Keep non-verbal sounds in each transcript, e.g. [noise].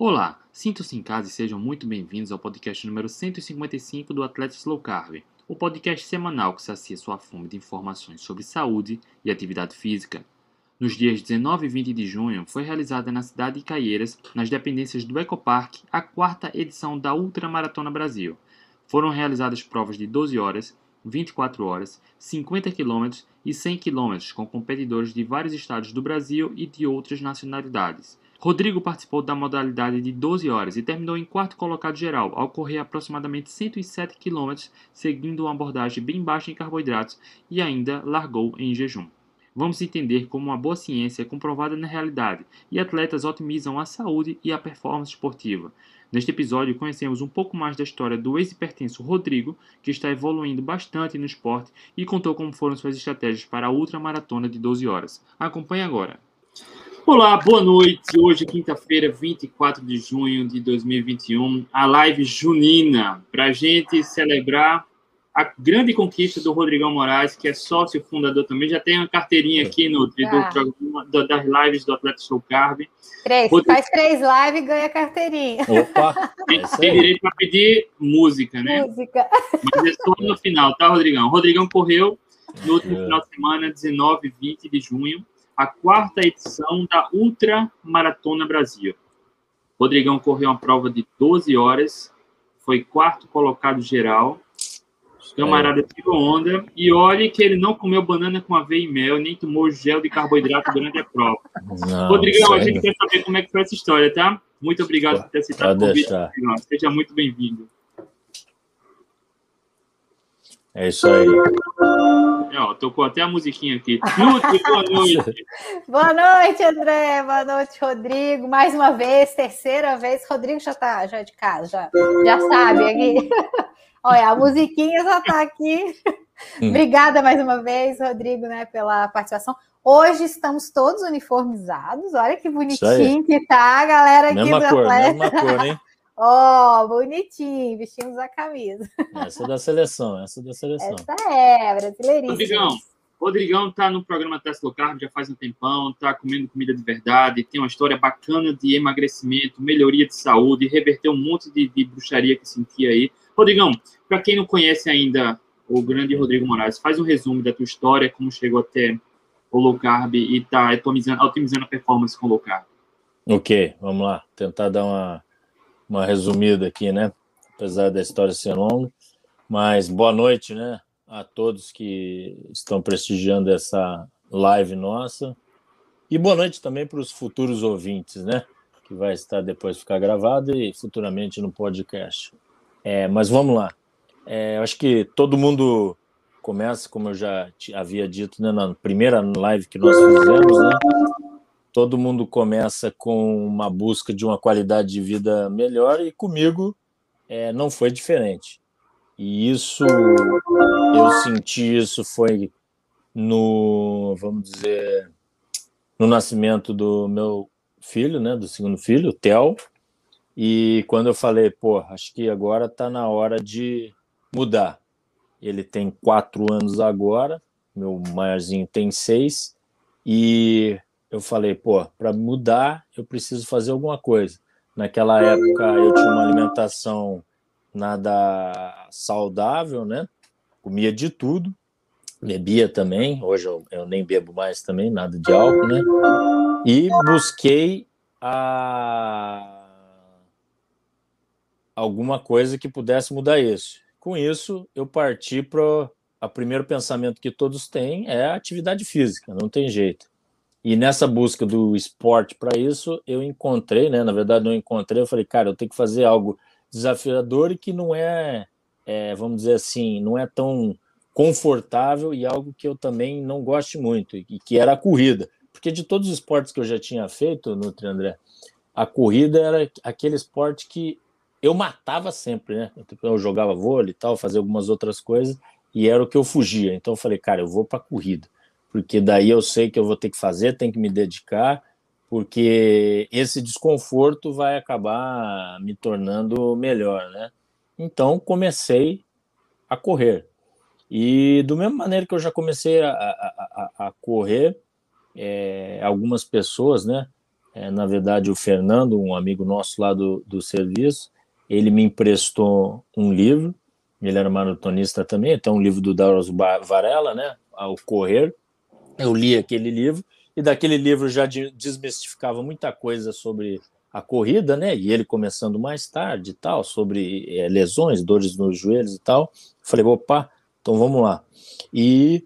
Olá, sintam-se em casa e sejam muito bem-vindos ao podcast número 155 do Atletas Low Carb, o podcast semanal que sacia sua fome de informações sobre saúde e atividade física. Nos dias 19 e 20 de junho, foi realizada na cidade de Caieiras, nas dependências do Ecopark, a quarta edição da Ultramaratona Brasil. Foram realizadas provas de 12 horas, 24 horas, 50 km e 100 km com competidores de vários estados do Brasil e de outras nacionalidades. Rodrigo participou da modalidade de 12 horas e terminou em quarto colocado geral, ao correr aproximadamente 107 km, seguindo uma abordagem bem baixa em carboidratos e ainda largou em jejum. Vamos entender como uma boa ciência é comprovada na realidade e atletas otimizam a saúde e a performance esportiva. Neste episódio, conhecemos um pouco mais da história do ex-hipertenso Rodrigo, que está evoluindo bastante no esporte e contou como foram suas estratégias para a ultramaratona de 12 horas. Acompanhe agora. Olá, boa noite. Hoje, quinta-feira, 24 de junho de 2021, a live junina, para a gente celebrar a grande conquista do Rodrigão Moraes, que é sócio fundador também. Já tem uma carteirinha aqui no ah. do, do, das lives do Atleta Show Carb. Três, Rodrigo... faz três lives e ganha carteirinha. Opa! [laughs] Tem, tem direito para pedir música, né? Música. Mas é só no final, tá, Rodrigão? O Rodrigão correu no último é. final de semana, 19 e 20 de junho a quarta edição da Ultra Maratona Brasil. Rodrigão correu uma prova de 12 horas, foi quarto colocado geral. Os camaradas é. tirou onda. E olhe que ele não comeu banana com aveia e mel, nem tomou gel de carboidrato durante a prova. Não, Rodrigão, a gente quer saber como é que foi essa história, tá? Muito obrigado por ter aceitado o convite. Seja muito bem-vindo. É isso aí. É, ó, tocou até a musiquinha aqui. Lute, boa [laughs] noite. boa noite, André. Boa noite, Rodrigo. Mais uma vez, terceira vez. Rodrigo já tá já de casa, já, já sabe aqui. [laughs] Olha, a musiquinha já tá aqui. Hum. Obrigada mais uma vez, Rodrigo, né, pela participação. Hoje estamos todos uniformizados. Olha que bonitinho que tá a galera aqui mesma do cor, Atleta. Mesma cor, hein? [laughs] Ó, oh, bonitinho, vestimos a camisa. Essa é da seleção, essa é da seleção. Essa é, brasileiríssima. Rodrigão, Rodrigão tá no programa Tesla Carb já faz um tempão, tá comendo comida de verdade, tem uma história bacana de emagrecimento, melhoria de saúde, reverter um monte de, de bruxaria que sentia aí. Rodrigão, para quem não conhece ainda o grande Rodrigo Moraes, faz um resumo da tua história, como chegou até o low carb e tá otimizando, otimizando a performance com o low carb. Ok, vamos lá, tentar dar uma uma resumida aqui, né? Apesar da história ser longa. Mas boa noite, né? A todos que estão prestigiando essa live nossa. E boa noite também para os futuros ouvintes, né? Que vai estar depois ficar gravado e futuramente no podcast. É, mas vamos lá. É, acho que todo mundo começa, como eu já havia dito, né, na primeira live que nós fizemos, né? Todo mundo começa com uma busca de uma qualidade de vida melhor e comigo é, não foi diferente. E isso, eu senti isso foi no, vamos dizer, no nascimento do meu filho, né, do segundo filho, o Theo. E quando eu falei, pô, acho que agora está na hora de mudar. Ele tem quatro anos agora, meu maiorzinho tem seis, e eu falei, pô, para mudar eu preciso fazer alguma coisa. Naquela época eu tinha uma alimentação nada saudável, né? Comia de tudo, bebia também. Hoje eu, eu nem bebo mais também, nada de álcool, né? E busquei a alguma coisa que pudesse mudar isso. Com isso, eu parti para o primeiro pensamento que todos têm é a atividade física, não tem jeito. E nessa busca do esporte para isso, eu encontrei, né? Na verdade, não encontrei. Eu falei, cara, eu tenho que fazer algo desafiador e que não é, é, vamos dizer assim, não é tão confortável e algo que eu também não gosto muito, e que era a corrida. Porque de todos os esportes que eu já tinha feito, Nutri André, a corrida era aquele esporte que eu matava sempre, né? Eu jogava vôlei e tal, fazia algumas outras coisas, e era o que eu fugia. Então eu falei, cara, eu vou para a corrida porque daí eu sei que eu vou ter que fazer, tenho que me dedicar, porque esse desconforto vai acabar me tornando melhor, né? Então comecei a correr. E do mesma maneira que eu já comecei a, a, a, correr, é, algumas pessoas, né, é, na verdade, o Fernando, um amigo nosso lá do, do serviço, ele me emprestou um livro, ele era maratonista também, então um livro do Dauros Varela, né, ao Correr, eu li aquele livro, e daquele livro já desmistificava muita coisa sobre a corrida, né? E ele começando mais tarde e tal, sobre é, lesões, dores nos joelhos e tal. Falei, opa, então vamos lá. E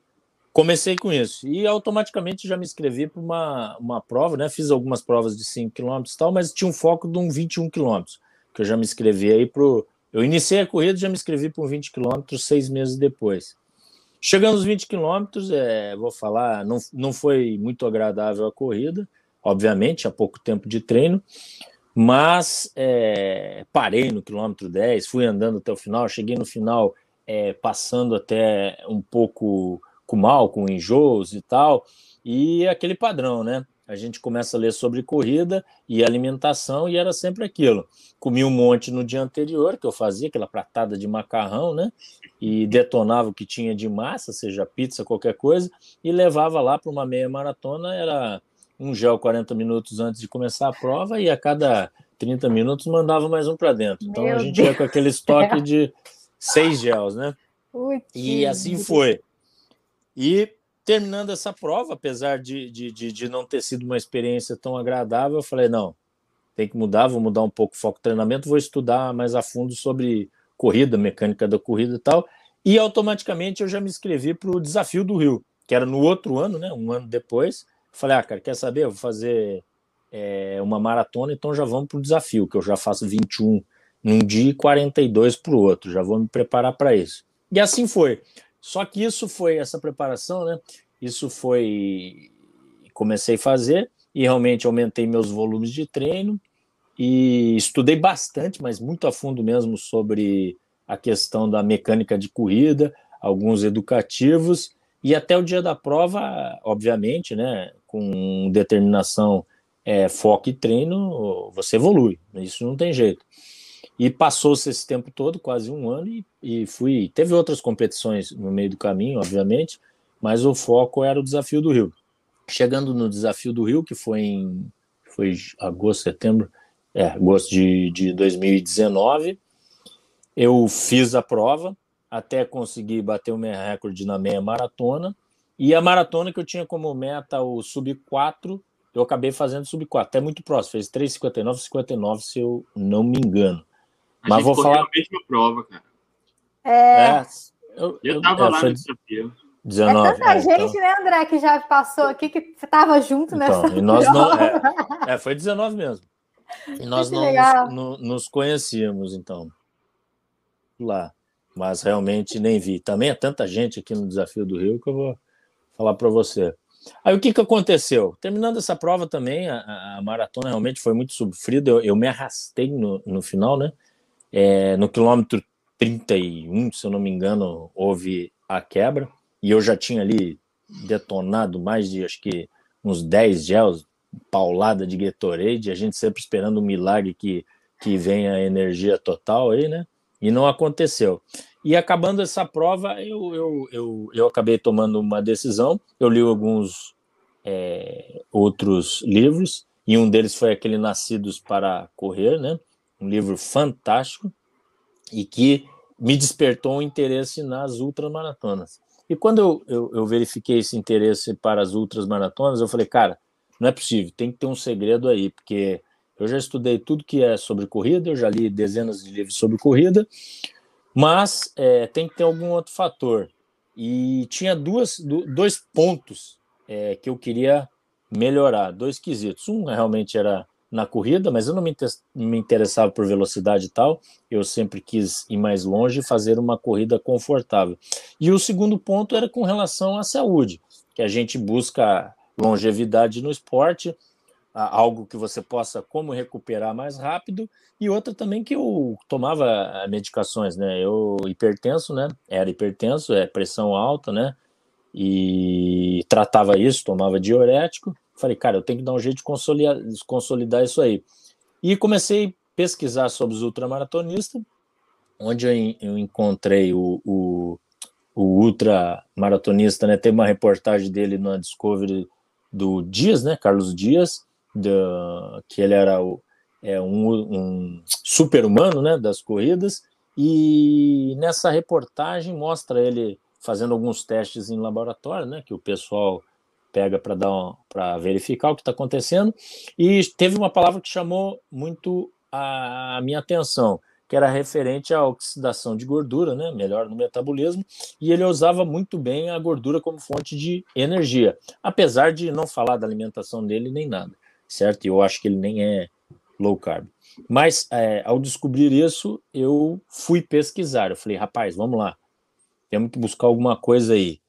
comecei com isso. E automaticamente já me inscrevi para uma, uma prova, né? Fiz algumas provas de 5 km e tal, mas tinha um foco de um 21 km, que eu já me inscrevi aí para Eu iniciei a corrida já me inscrevi para um 20 km seis meses depois. Chegando aos 20 quilômetros, é, vou falar, não, não foi muito agradável a corrida, obviamente, há pouco tempo de treino, mas é, parei no quilômetro 10, fui andando até o final, cheguei no final é, passando até um pouco com mal, com enjoos e tal, e aquele padrão, né? A gente começa a ler sobre corrida e alimentação, e era sempre aquilo. Comi um monte no dia anterior, que eu fazia, aquela pratada de macarrão, né? e detonava o que tinha de massa, seja pizza, qualquer coisa, e levava lá para uma meia maratona, era um gel 40 minutos antes de começar a prova, e a cada 30 minutos mandava mais um para dentro. Então Meu a gente Deus ia com aquele estoque de seis gels, né? e assim foi. E terminando essa prova, apesar de, de, de, de, não ter sido uma experiência tão agradável, eu falei, não, tem que mudar, vou mudar um pouco o foco do treinamento, vou estudar mais a fundo sobre corrida, mecânica da corrida e tal, e automaticamente eu já me inscrevi para o Desafio do Rio, que era no outro ano, né, um ano depois. Falei, ah, cara, quer saber? Eu vou fazer é, uma maratona, então já vamos para o desafio, que eu já faço 21 num dia e 42 para o outro, já vou me preparar para isso. E assim foi. Só que isso foi, essa preparação, né? Isso foi. Comecei a fazer e realmente aumentei meus volumes de treino, e estudei bastante, mas muito a fundo mesmo sobre a questão da mecânica de corrida, alguns educativos e até o dia da prova, obviamente, né, com determinação, é, foco e treino, você evolui, isso não tem jeito. E passou-se esse tempo todo, quase um ano, e, e fui. Teve outras competições no meio do caminho, obviamente, mas o foco era o desafio do Rio. Chegando no desafio do Rio, que foi em foi agosto, setembro, é, agosto de, de 2019. Eu fiz a prova até conseguir bater o meu recorde na meia maratona. E a maratona que eu tinha como meta o sub 4, eu acabei fazendo sub 4, até muito próximo, fez 3,59, 59, se eu não me engano. A Mas vou falar. a mesma prova, cara. É. é eu, eu, tava é, lá no desafio. 19. É tanta é, gente, então... né, André, que já passou aqui, que estava junto então, nessa. E nós não, é, é, foi 19 mesmo. E nós não nos, no, nos, conhecíamos, então, lá. Mas realmente nem vi. Também é tanta gente aqui no Desafio do Rio que eu vou falar para você. Aí o que, que aconteceu? Terminando essa prova também, a, a maratona realmente foi muito sofrida. Eu, eu me arrastei no, no final, né? É, no quilômetro 31, se eu não me engano, houve a quebra. E eu já tinha ali detonado mais de, acho que, uns 10 gels, paulada de Gatorade, a gente sempre esperando um milagre que, que venha energia total aí, né? E não aconteceu. E acabando essa prova, eu, eu, eu, eu acabei tomando uma decisão. Eu li alguns é, outros livros, e um deles foi aquele Nascidos para Correr, né? Um livro fantástico e que me despertou um interesse nas ultramaratonas. E quando eu, eu, eu verifiquei esse interesse para as ultramaratonas, eu falei, cara, não é possível, tem que ter um segredo aí, porque eu já estudei tudo que é sobre corrida, eu já li dezenas de livros sobre corrida, mas é, tem que ter algum outro fator. E tinha duas, dois pontos é, que eu queria melhorar, dois quesitos. Um realmente era na corrida, mas eu não me, me interessava por velocidade e tal. Eu sempre quis ir mais longe e fazer uma corrida confortável. E o segundo ponto era com relação à saúde, que a gente busca longevidade no esporte, algo que você possa como recuperar mais rápido e outra também que eu tomava medicações, né? Eu hipertenso, né? Era hipertenso, é pressão alta, né? E tratava isso, tomava diurético. Falei, cara, eu tenho que dar um jeito de consolidar, consolidar isso aí. E comecei a pesquisar sobre os ultramaratonistas, onde eu, encontrei o, o, o ultramaratonista, né? Tem uma reportagem dele na Discovery do Dias, né, Carlos Dias, do, que ele era o, é, um, um super-humano né, das corridas, e nessa reportagem mostra ele fazendo alguns testes em laboratório, né, que o pessoal pega para dar para verificar o que está acontecendo. E teve uma palavra que chamou muito a minha atenção, que era referente à oxidação de gordura, né, melhor no metabolismo, e ele usava muito bem a gordura como fonte de energia, apesar de não falar da alimentação dele nem nada, certo? E eu acho que ele nem é low carb. Mas é, ao descobrir isso, eu fui pesquisar. Eu falei, rapaz, vamos lá, temos que buscar alguma coisa aí.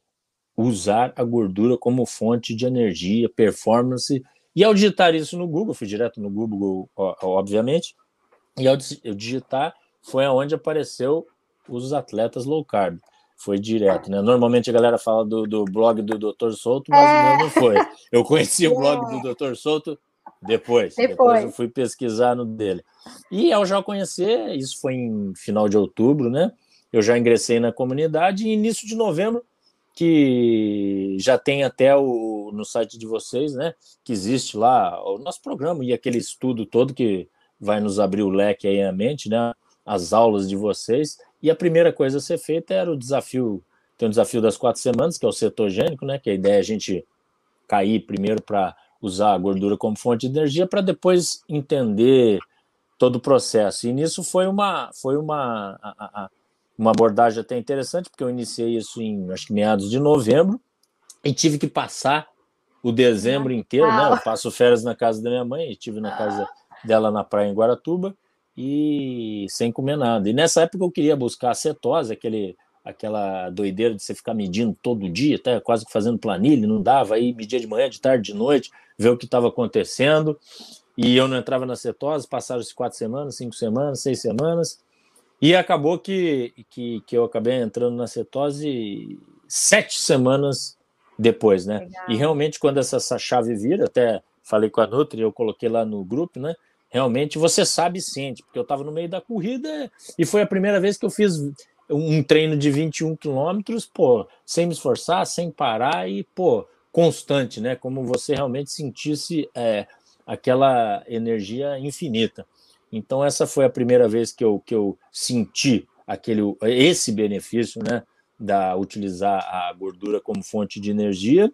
Usar a gordura como fonte de energia, performance. E ao digitar isso no Google, fui direto no Google, obviamente, e ao digitar foi aonde apareceu os atletas low carb. Foi direto, né? Normalmente a galera fala do, do blog do Dr. Souto, mas é. não foi. Eu conheci o blog do Dr. Souto depois, depois. Depois eu fui pesquisar no dele. E ao já conhecer, isso foi em final de outubro, né? Eu já ingressei na comunidade e início de novembro, que já tem até o, no site de vocês, né? Que existe lá o nosso programa e aquele estudo todo que vai nos abrir o leque aí à mente, né? As aulas de vocês. E a primeira coisa a ser feita era o desafio, tem o desafio das quatro semanas, que é o cetogênico, né? Que a ideia é a gente cair primeiro para usar a gordura como fonte de energia para depois entender todo o processo. E nisso foi uma foi uma a, a, uma abordagem até interessante, porque eu iniciei isso em acho que meados de novembro e tive que passar o dezembro inteiro, né? Eu passo férias na casa da minha mãe, estive na casa dela na praia em Guaratuba e sem comer nada. E nessa época eu queria buscar a cetose, aquele aquela doideira de você ficar medindo todo dia, até quase que fazendo planilha, não dava, aí media de manhã, de tarde, de noite, ver o que estava acontecendo, e eu não entrava na cetose, passaram-se quatro semanas, cinco semanas, seis semanas, e acabou que, que, que eu acabei entrando na cetose sete semanas depois, né? Legal. E realmente, quando essa, essa chave vira, até falei com a Nutri, eu coloquei lá no grupo, né? Realmente você sabe e sente, porque eu estava no meio da corrida e foi a primeira vez que eu fiz um treino de 21 quilômetros, pô, sem me esforçar, sem parar e, pô, constante, né? Como você realmente sentisse é, aquela energia infinita. Então, essa foi a primeira vez que eu, que eu senti aquele, esse benefício, né? Da utilizar a gordura como fonte de energia.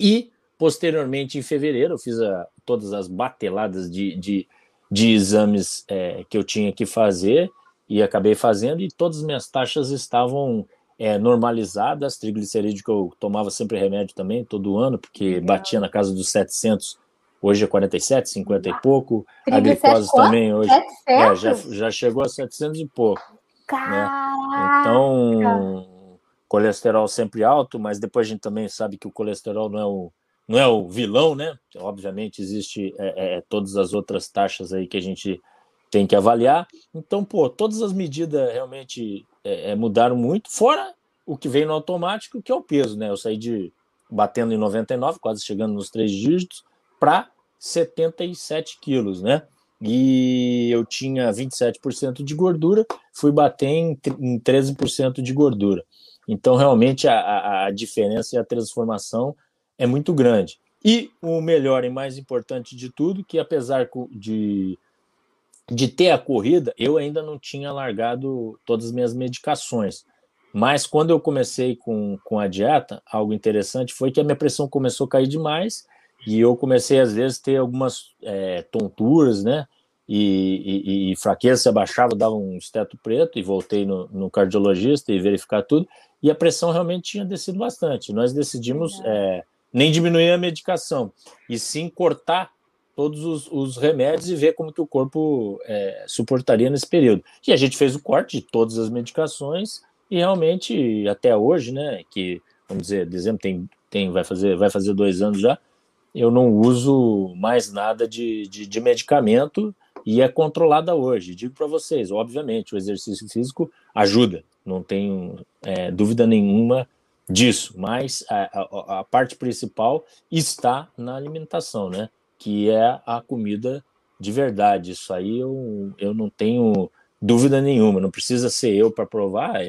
E, posteriormente, em fevereiro, eu fiz a, todas as bateladas de, de, de exames é, que eu tinha que fazer e acabei fazendo, e todas as minhas taxas estavam é, normalizadas, triglicerídeo que eu tomava sempre remédio também, todo ano, porque batia na casa dos 700, hoje é 47, 50 e pouco, a glicose também hoje é, já, já chegou a 700 e pouco. Né? Então, colesterol sempre alto, mas depois a gente também sabe que o colesterol não é o, não é o vilão, né? Obviamente existe é, é, todas as outras taxas aí que a gente tem que avaliar. Então, pô, todas as medidas realmente é, é, mudaram muito, fora o que veio no automático, que é o peso, né? Eu saí de batendo em 99, quase chegando nos três dígitos, para 77 quilos, né? E eu tinha 27% de gordura, fui bater em, em 13% de gordura. Então, realmente, a, a, a diferença e a transformação é muito grande. E o melhor e mais importante de tudo, que apesar de de ter a corrida, eu ainda não tinha largado todas as minhas medicações. Mas quando eu comecei com, com a dieta, algo interessante foi que a minha pressão começou a cair demais e eu comecei, às vezes, ter algumas é, tonturas, né? E, e, e, fraqueza se abaixava, dava um esteto preto e voltei no, no, cardiologista e verificar tudo. E a pressão realmente tinha descido bastante. Nós decidimos é, nem diminuir a medicação, e sim cortar todos os, os, remédios e ver como que o corpo é, suportaria nesse período. E a gente fez o corte de todas as medicações e realmente até hoje, né, que vamos dizer, dezembro tem, tem vai fazer vai fazer dois anos já, eu não uso mais nada de, de, de medicamento e é controlada hoje. Digo para vocês, obviamente, o exercício físico ajuda, não tenho é, dúvida nenhuma disso, mas a, a, a parte principal está na alimentação, né? que é a comida de verdade. Isso aí eu, eu não tenho dúvida nenhuma, não precisa ser eu para provar.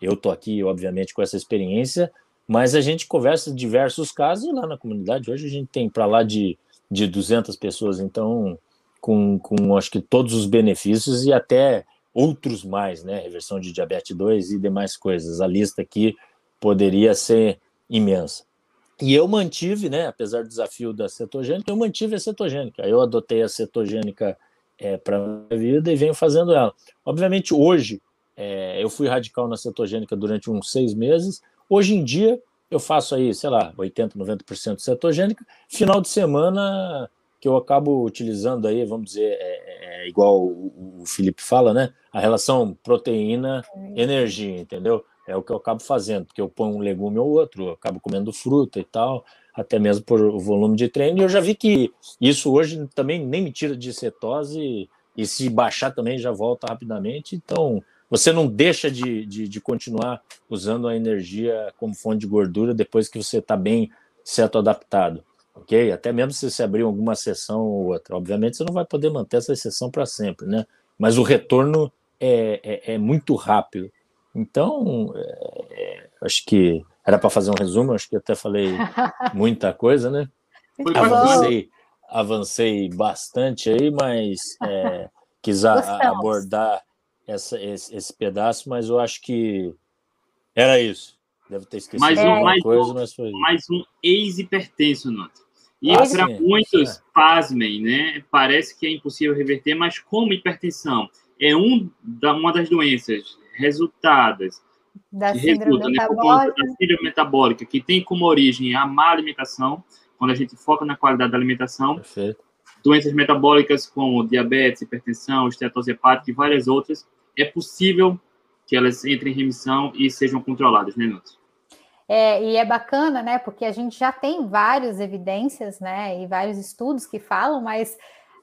Eu estou aqui, obviamente, com essa experiência, mas a gente conversa diversos casos lá na comunidade. Hoje a gente tem para lá de de 200 pessoas, então, com, com acho que todos os benefícios e até outros mais, né? Reversão de diabetes 2 e demais coisas. A lista aqui poderia ser imensa. E eu mantive, né, apesar do desafio da cetogênica, eu mantive a cetogênica. Eu adotei a cetogênica é, para a minha vida e venho fazendo ela. Obviamente, hoje, é, eu fui radical na cetogênica durante uns seis meses. Hoje em dia, eu faço aí, sei lá, 80%, 90% cetogênica. Final de semana, que eu acabo utilizando aí, vamos dizer, é, é igual o, o Felipe fala, né? A relação proteína-energia, entendeu? É o que eu acabo fazendo, porque eu ponho um legume ou outro, eu acabo comendo fruta e tal, até mesmo por volume de treino. E eu já vi que isso hoje também nem me tira de cetose, e se baixar também já volta rapidamente. Então, você não deixa de, de, de continuar usando a energia como fonte de gordura depois que você está bem certo adaptado, ok? Até mesmo se você abrir alguma sessão ou outra. Obviamente, você não vai poder manter essa sessão para sempre, né? Mas o retorno é, é, é muito rápido. Então, é, é, acho que era para fazer um resumo, acho que até falei [laughs] muita coisa, né? avancei, avancei bastante aí, mas é, quis a, abordar essa, esse, esse, pedaço, mas eu acho que era isso. Deve ter esquecido mais um, mais coisa, um, mas foi Mais um ex-hipertenso, Noto. E ah, para muitos, é. pasmem, né? Parece que é impossível reverter, mas como hipertensão é um da, uma das doenças resultadas da síndrome resulta, né, metabólica. da síndrome metabólica, que tem como origem a má alimentação, quando a gente foca na qualidade da alimentação. Perfeito. Doenças metabólicas como diabetes, hipertensão, estetose hepática e várias outras, é possível que elas entrem em remissão e sejam controladas, né, Nunes? É, e é bacana, né? Porque a gente já tem várias evidências, né? E vários estudos que falam, mas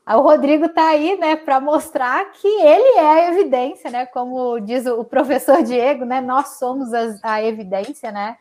o Rodrigo está aí, né, para mostrar que ele é a evidência, né? Como diz o professor Diego, né? Nós somos a, a evidência, né?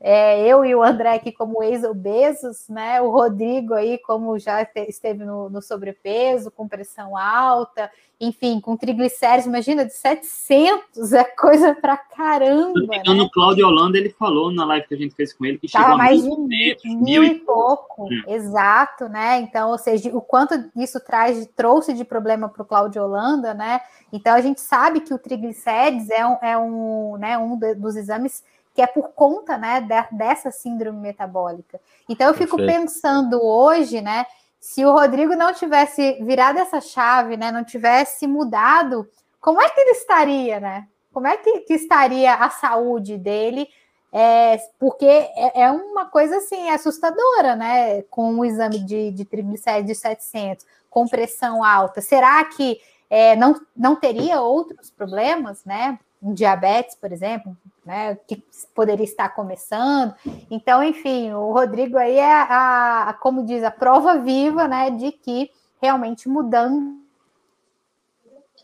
É, eu e o André aqui como ex-obesos, né? O Rodrigo aí como já esteve no, no, sobrepeso, com pressão alta, enfim, com triglicéridos, imagina, de 700, é coisa pra caramba. Né? No Cláudio Holanda, ele falou na live que a gente fez com ele que Tava chegou mais de mil, mil, e pouco, é. exato, né? Então, ou seja, o quanto isso traz, trouxe de problema para o Cláudio Holanda, né? Então, a gente sabe que o triglicérides é um, é um, né, um dos exames que é por conta né, dessa síndrome metabólica. Então eu fico Perfeito. pensando hoje, né, se o Rodrigo não tivesse virado essa chave, né, não tivesse mudado, como é que ele estaria, né? Como é que, que estaria a saúde dele? É, porque é, é, uma coisa assim assustadora, né? Com o exame de, de triglicéridos de 700, com pressão alta. Será que é, não, não teria outros problemas, né? Um diabetes, por exemplo, né, que poderia estar começando. Então, enfim, o Rodrigo aí é a, a como diz, a prova viva, né, de que realmente mudando.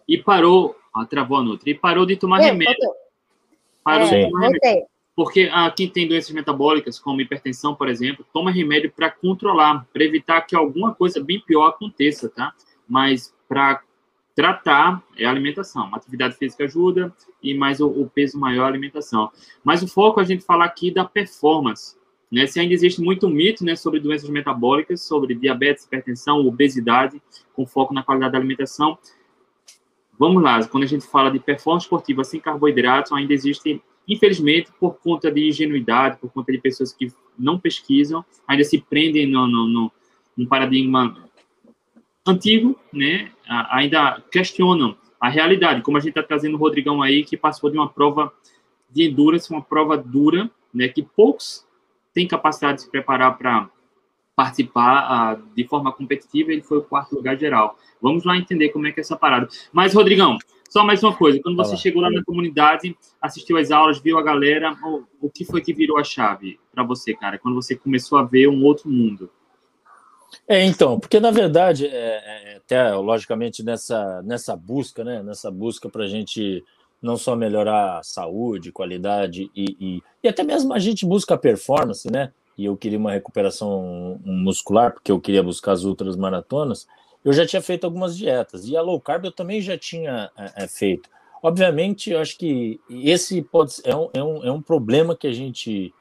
E parou, ó, travou a Nutri, e parou de tomar Eu, remédio. Parou é, de tomar remédio. Porque ah, quem tem doenças metabólicas, como hipertensão, por exemplo, toma remédio para controlar, para evitar que alguma coisa bem pior aconteça, tá? Mas para tratar é a alimentação. Uma atividade física ajuda e mais o, o, peso maior é a alimentação. Mas o foco é a gente falar aqui da performance. Né? Se ainda existe muito mito né, sobre doenças metabólicas, sobre diabetes, hipertensão, obesidade, com foco na qualidade da alimentação. Vamos lá, quando a gente fala de performance esportiva sem carboidratos, ainda existe, infelizmente, por conta de ingenuidade, por conta de pessoas que não pesquisam, ainda se prendem no, no, no, no paradigma antigo, né, ainda questionam a realidade, como a gente está trazendo o Rodrigão aí, que passou de uma prova de endurance, uma prova dura, né, que poucos têm capacidade de se preparar para participar uh, de forma competitiva, ele foi o quarto lugar geral. Vamos lá entender como é que é essa parada. Mas, Rodrigão, só mais uma coisa, quando você Olá. chegou lá na comunidade, assistiu às aulas, viu a galera, o, o que foi que virou a chave para você, cara, quando você começou a ver um outro mundo? É, então, porque na verdade, é, é, até logicamente nessa, nessa busca, né, nessa busca para a gente não só melhorar a saúde, qualidade e, e, e, até mesmo a gente busca performance, né? E eu queria uma recuperação muscular, porque eu queria buscar as outras maratonas. Eu já tinha feito algumas dietas e a low carb eu também já tinha é, é feito. Obviamente, eu acho que esse pode é um, é um, é um problema que a gente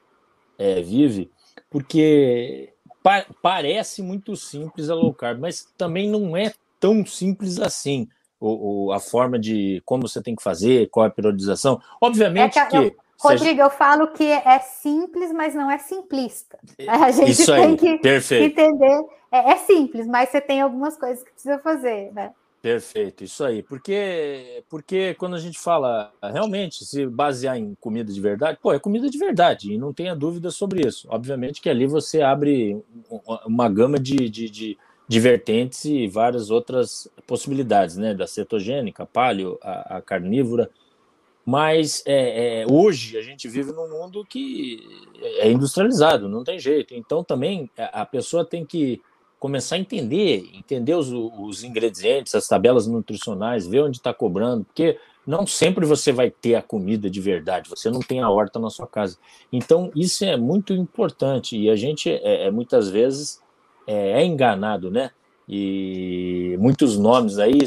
é, vive, porque pa parece muito simples a low carb, mas também não é tão simples assim. O, o, a forma de como você tem que fazer, qual é a periodização. Obviamente é que. que Rodrigo, eu falo que é simples, mas não é simplista. A gente Isso tem aí, que perfeito. entender. É, é, simples, mas você tem algumas coisas que precisa fazer, né? Perfeito, isso aí. Porque, porque quando a gente fala realmente se basear em comida de verdade, pô, é comida de verdade, e não tenha dúvida sobre isso. Obviamente que ali você abre uma gama de, de, de, de vertentes e várias outras possibilidades, né? Da cetogênica, paleo, a, a carnívora. Mas é, é, hoje a gente vive num mundo que é industrializado, não tem jeito. Então também a pessoa tem que começar a entender, entender os, os ingredientes, as tabelas nutricionais, ver onde está cobrando, porque não sempre você vai ter a comida de verdade, você não tem a horta na sua casa. Então isso é muito importante e a gente é, é muitas vezes é, é enganado, né? E muitos nomes aí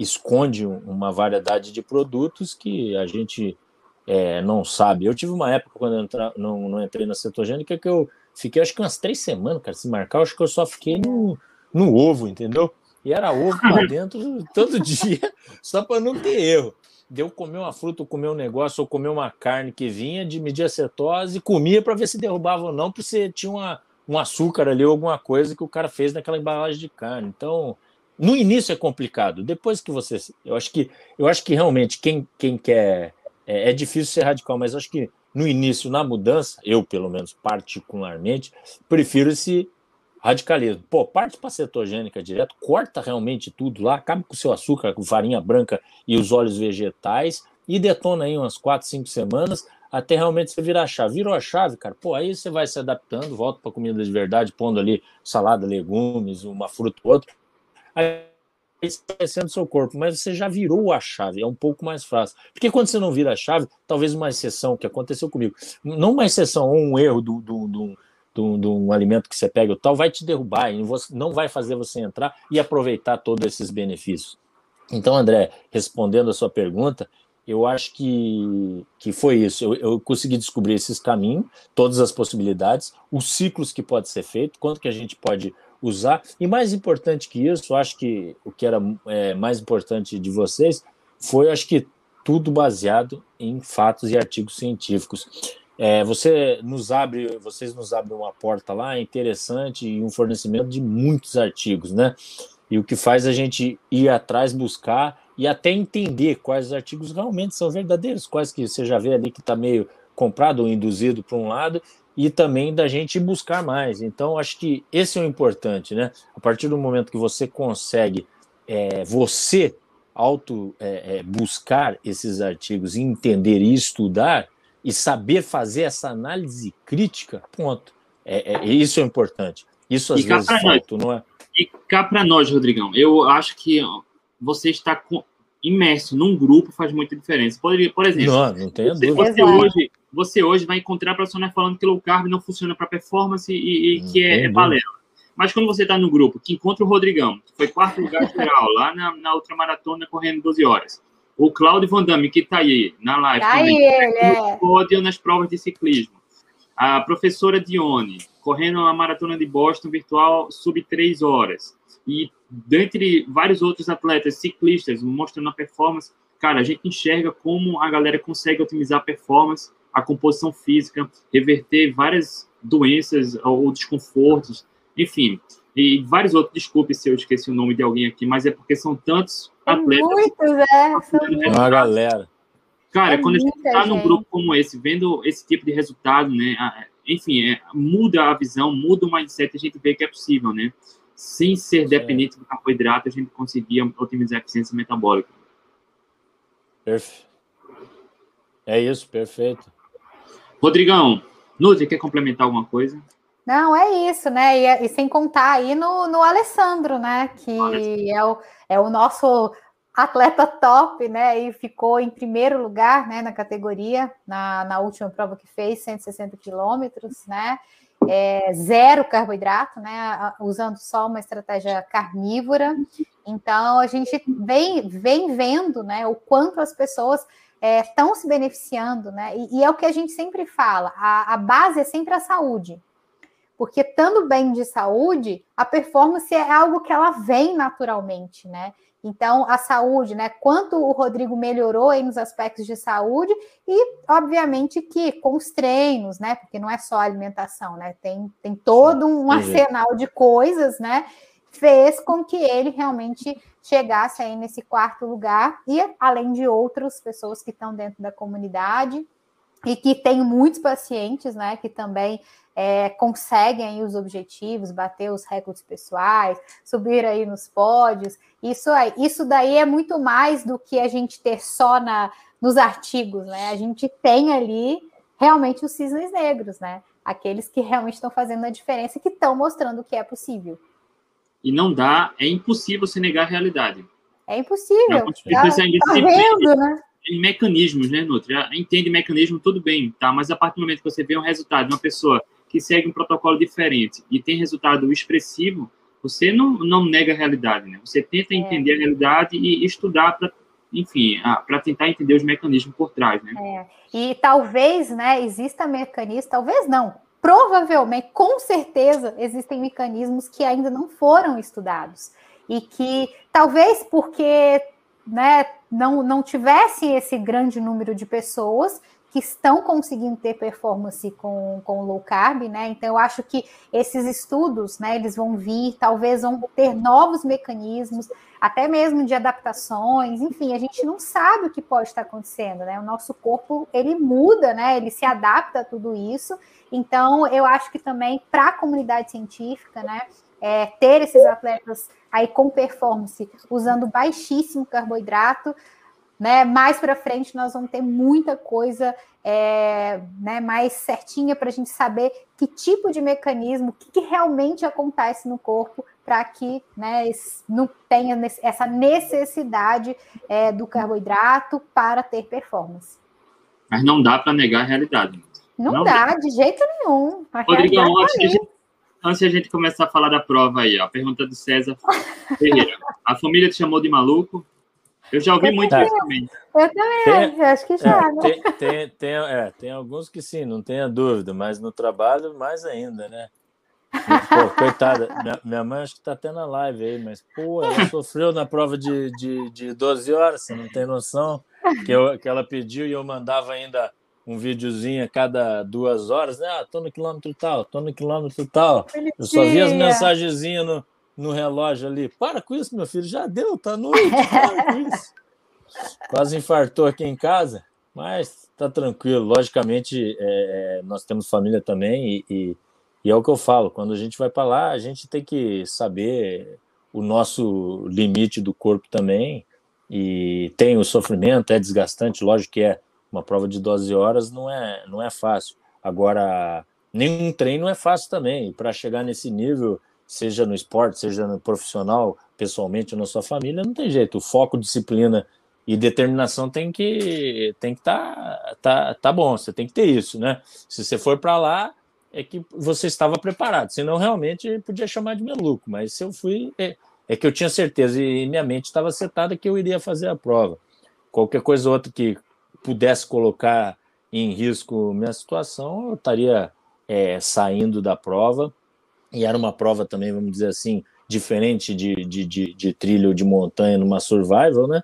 esconde uma variedade de produtos que a gente é, não sabe. Eu tive uma época, quando eu entra, não, não, entrei na cetogênica, que eu fiquei acho que umas três semanas, cara, se marcar, acho que eu só fiquei no, no ovo, entendeu? E era ovo para [laughs] dentro todo dia, [laughs] só para não ter erro. Deu comer uma fruta, ou comer um negócio, ou comer uma carne que vinha de medir acetose, comia para ver se derrubava ou não, porque você tinha uma, um açúcar ali, ou alguma coisa que o cara fez naquela embalagem de carne. Então, no início é complicado. Depois que você. Eu acho que, eu acho que realmente quem, quem quer. É, é difícil ser radical, mas acho que no início, na mudança, eu, pelo menos particularmente, prefiro esse radicalismo. Pô, parte para cetogênica direto, corta realmente tudo lá, acaba com o seu açúcar, com farinha branca e os óleos vegetais e detona aí umas quatro, cinco semanas até realmente você virar a chave. Virou a chave, cara, pô, aí você vai se adaptando, volta para comida de verdade, pondo ali salada, legumes, uma fruta ou outra aí esquecendo seu corpo, mas você já virou a chave, é um pouco mais fácil. Porque quando você não vira a chave, talvez uma exceção que aconteceu comigo, não uma exceção ou um erro do, do, do, do um alimento que você pega, tal, vai te derrubar e não vai fazer você entrar e aproveitar todos esses benefícios. Então, André, respondendo a sua pergunta, eu acho que, que foi isso. Eu, eu consegui descobrir esses caminhos, todas as possibilidades, os ciclos que pode ser feito, quanto que a gente pode usar. E mais importante que isso, acho que o que era é, mais importante de vocês foi, acho que tudo baseado em fatos e artigos científicos. É, você nos abre, vocês nos abrem uma porta lá interessante e um fornecimento de muitos artigos, né? E o que faz a gente ir atrás, buscar e até entender quais os artigos realmente são verdadeiros, quais que você já vê ali que está meio comprado ou induzido para um lado e também da gente buscar mais. Então, acho que esse é o importante, né? A partir do momento que você consegue, é, você auto é, é, buscar esses artigos, entender e estudar e saber fazer essa análise crítica, ponto. É, é isso é importante. Isso às e vezes falta, não é? E cá para nós, Rodrigão, eu acho que você está imerso num grupo faz muita diferença. Por, por exemplo, não, não tenho você, dúvida. Você hoje, você hoje vai encontrar profissionais falando que low carb não funciona para performance e, e que é, é balela. Mas quando você está no grupo, que encontra o Rodrigão, que foi quarto lugar geral lá na, na ultramaratona correndo 12 horas, o Claudio Van Damme, que está aí na live, tá também, ele, é. pódio nas provas de ciclismo, a professora Dione, correndo a maratona de Boston virtual sub 3 horas, e dentre vários outros atletas ciclistas mostrando a performance, cara, a gente enxerga como a galera consegue otimizar a performance, a composição física, reverter várias doenças ou desconfortos, enfim, e vários outros. Desculpe se eu esqueci o nome de alguém aqui, mas é porque são tantos atletas. Muitos, é. São Uma galera. Cara, é quando a gente está num grupo como esse, vendo esse tipo de resultado, né? Enfim, é, muda a visão, muda o mindset, a gente vê que é possível, né? Sem ser dependente do carboidrato, a gente conseguia otimizar a eficiência metabólica. Perfeito. É isso, perfeito. Rodrigão, Nutri, quer complementar alguma coisa? Não, é isso, né? E, e, sem contar aí no, no Alessandro, né? Que é o, é o nosso atleta top, né? E ficou em primeiro lugar, né? Na categoria, na, na última prova que fez, 160 quilômetros, né? É, zero carboidrato, né? Usando só uma estratégia carnívora. Então a gente vem, vem vendo né, o quanto as pessoas estão é, se beneficiando, né? E, e, é o que a gente sempre fala: a, a base é sempre a saúde. Porque estando bem de saúde, a performance é algo que ela vem naturalmente, né? Então, a saúde, né? Quanto o Rodrigo melhorou aí nos aspectos de saúde, e obviamente que com os treinos, né? Porque não é só alimentação, né? Tem, tem todo um arsenal de coisas, né? Fez com que ele realmente chegasse aí nesse quarto lugar, e além de outras pessoas que estão dentro da comunidade, e que tem muitos pacientes, né? Que também é, conseguem os objetivos, bater os recordes pessoais, subir aí nos pódios. Isso, aí, isso daí é muito mais do que a gente ter só na, nos artigos, né? A gente tem ali realmente os cisnes negros, né? Aqueles que realmente estão fazendo a diferença e que estão mostrando que é possível. E não dá, é impossível se negar a realidade. É impossível. Tá, tá vendo, né? Em mecanismos, né, Nutri? Entende mecanismo, tudo bem, tá? Mas a partir do momento que você vê um resultado de uma pessoa que segue um protocolo diferente e tem resultado expressivo, você não, não nega a realidade, né? Você tenta é. entender a realidade e estudar para, enfim, para tentar entender os mecanismos por trás, né? É. E talvez, né, exista mecanismo, talvez não, provavelmente, com certeza, existem mecanismos que ainda não foram estudados e que talvez porque né, não, não tivesse esse grande número de pessoas que estão conseguindo ter performance com, com low carb, né? Então eu acho que esses estudos, né, eles vão vir, talvez vão ter novos mecanismos, até mesmo de adaptações, enfim, a gente não sabe o que pode estar acontecendo, né? O nosso corpo ele muda, né? Ele se adapta a tudo isso. Então eu acho que também para a comunidade científica, né, é, ter esses atletas aí com performance usando baixíssimo carboidrato né? Mais para frente nós vamos ter muita coisa é, né, mais certinha para a gente saber que tipo de mecanismo, o que, que realmente acontece no corpo para que né, não tenha essa necessidade é, do carboidrato para ter performance. Mas não dá para negar a realidade. Não, não dá, de jeito nenhum. Rodrigão, tá antes, de a gente, antes de a gente começar a falar da prova aí, ó, a pergunta do César Ferreira. A família te chamou de maluco? Eu já ouvi eu muito isso também. Eu também, tem, acho que já. É, né? tem, tem, tem, é, tem alguns que sim, não tenha dúvida, mas no trabalho mais ainda, né? Pô, coitada, minha, minha, mãe acho que está até na live aí, mas pô, ela sofreu na prova de, de, de 12 horas, você não tem noção que, eu, que ela pediu e eu mandava ainda um videozinho a cada duas horas, né? Ah, tô no quilômetro tal, tô no quilômetro tal. Eu só vi as mensagenzinhas no, no relógio ali. Para com isso, meu filho, já deu, tá noite. Para com [laughs] isso. Quase infartou aqui em casa, mas tá tranquilo. Logicamente, é, é, nós temos família também e, e, e, é o que eu falo. Quando a gente vai para lá, a gente tem que saber o nosso limite do corpo também. E tem o sofrimento, é desgastante, lógico que é. Uma prova de 12 horas não é, não é fácil. Agora, nenhum treino é fácil também. Para chegar nesse nível, seja no esporte, seja no profissional, pessoalmente na sua família, não tem jeito. O foco, disciplina e determinação tem que tem que tá, tá, tá bom, você tem que ter isso, né? Se você for para lá, é que você estava preparado, senão realmente podia chamar de maluco, mas se eu fui, é, é que eu tinha certeza e minha mente estava setada que eu iria fazer a prova. Qualquer coisa outra que pudesse colocar em risco minha situação, eu estaria é, saindo da prova e era uma prova também, vamos dizer assim, diferente de, de, de, de trilho de montanha numa survival, né?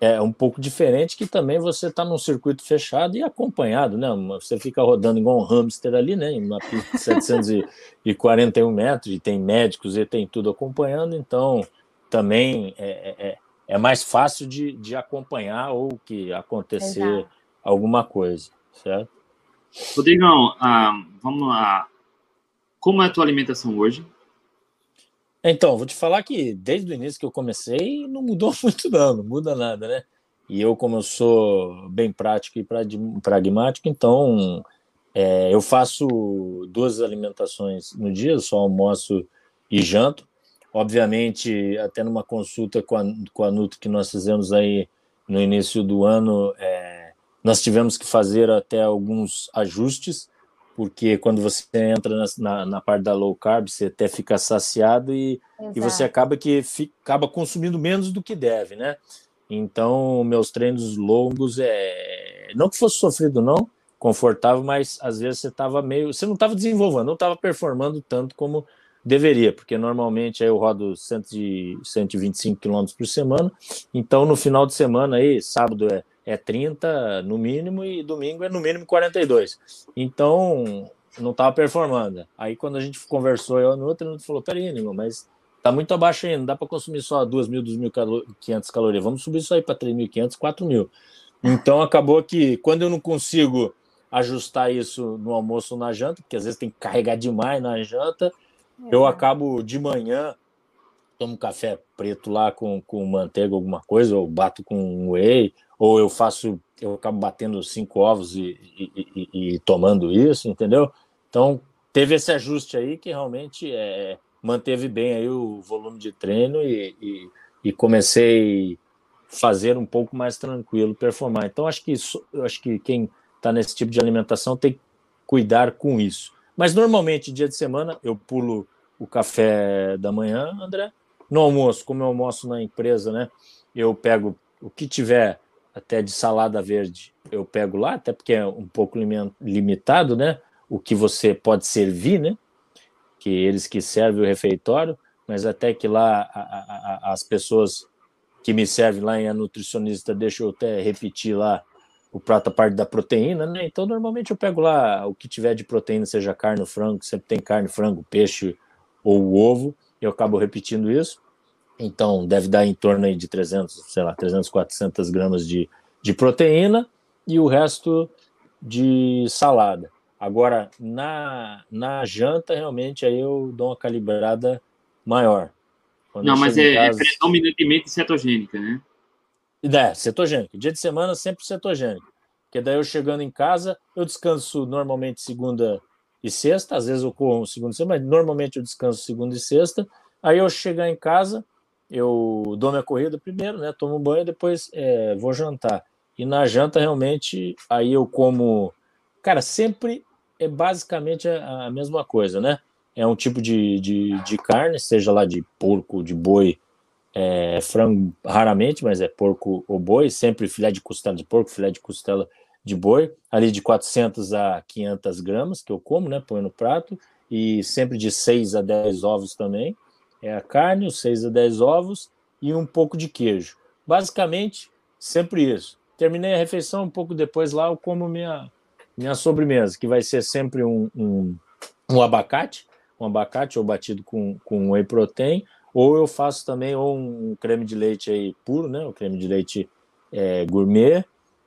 É um pouco diferente que também você está num circuito fechado e acompanhado, né? Você fica rodando igual um hamster ali, né? Uma pista de 741 metros e tem médicos e tem tudo acompanhando, então também é, é, é, mais fácil de, de acompanhar ou que acontecer Exato. alguma coisa, certo? Rodrigão, ah, vamos lá. Como é a tua alimentação hoje? Então, vou te falar que desde o início que eu comecei não mudou [laughs] muito não, não muda nada, né? E eu, como eu sou bem prático e pragmático, então é, eu faço duas alimentações no dia, só almoço e janto. Obviamente, até numa consulta com a, com a Nutri que nós fizemos aí no início do ano, é, nós tivemos que fazer até alguns ajustes, porque quando você entra na, na, na, parte da low carb, você até fica saciado e, e você acaba que fica, acaba consumindo menos do que deve, né? Então, meus treinos longos é não que fosse sofrido não, confortável, mas às vezes você estava meio. Você não estava desenvolvendo, não estava performando tanto como deveria, porque normalmente eu rodo 100, 125 km por semana, então no final de semana aí, sábado é, é 30 no mínimo e domingo é no mínimo 42. Então não estava performando. Aí quando a gente conversou eu no outro, ele falou: peraí, Nimo, mas tá muito abaixo ainda, dá para consumir só 2.000, 2.500 calorias, vamos subir isso aí para 3.500, 4.000. Então acabou que quando eu não consigo ajustar isso no almoço ou na janta, porque às vezes tem que carregar demais na janta. Eu acabo de manhã tomo café preto lá com, com manteiga, alguma coisa, ou bato com whey, ou eu faço, eu acabo batendo cinco ovos e, e, e, e tomando isso, entendeu? Então teve esse ajuste aí que realmente é, manteve bem aí o volume de treino e, e, e comecei fazer um pouco mais tranquilo, performar. Então acho que isso, acho que quem está nesse tipo de alimentação tem que cuidar com isso. Mas normalmente dia de semana eu pulo o café da manhã, André. No almoço, como eu almoço na empresa, né? Eu pego o que tiver até de salada verde, eu pego lá, até porque é um pouco limitado, né? O que você pode servir, né? que eles que servem o refeitório, mas até que lá a, a, as pessoas que me servem lá em a nutricionista deixa eu até repetir lá o prato a parte da proteína, né? Então normalmente eu pego lá o que tiver de proteína, seja carne ou frango, sempre tem carne, frango, peixe ou ovo, eu acabo repetindo isso. Então deve dar em torno aí de 300, sei lá, 300, 400 gramas de, de proteína e o resto de salada. Agora, na, na janta, realmente, aí eu dou uma calibrada maior. Quando não, mas é, é casa... é, predominantemente cetogênica, né? É, cetogênica. Dia de semana, sempre cetogênica. Porque daí eu chegando em casa, eu descanso normalmente segunda e sexta, às vezes eu corro segunda e sexta, mas normalmente eu descanso segunda e sexta. Aí eu chegar em casa, eu dou minha corrida primeiro, né? Tomo banho, depois é, vou jantar. E na janta, realmente, aí eu como. Cara, sempre é basicamente a, mesma coisa, né? É um tipo de, de, de carne, seja lá de porco, de boi, é, frango raramente, mas é porco ou boi, sempre filé de costela de porco, filé de costela de boi, ali de 400 a 500 gramas que eu como, né? Põe no prato, e sempre de 6 a 10 ovos também. É a carne, os 6 a 10 ovos e um pouco de queijo. Basicamente, sempre isso. Terminei a refeição, um pouco depois lá eu como minha, minha sobremesa, que vai ser sempre um, um, um abacate, um abacate ou batido com, com whey protein, ou eu faço também um creme de leite aí puro, né? O creme de leite é, gourmet,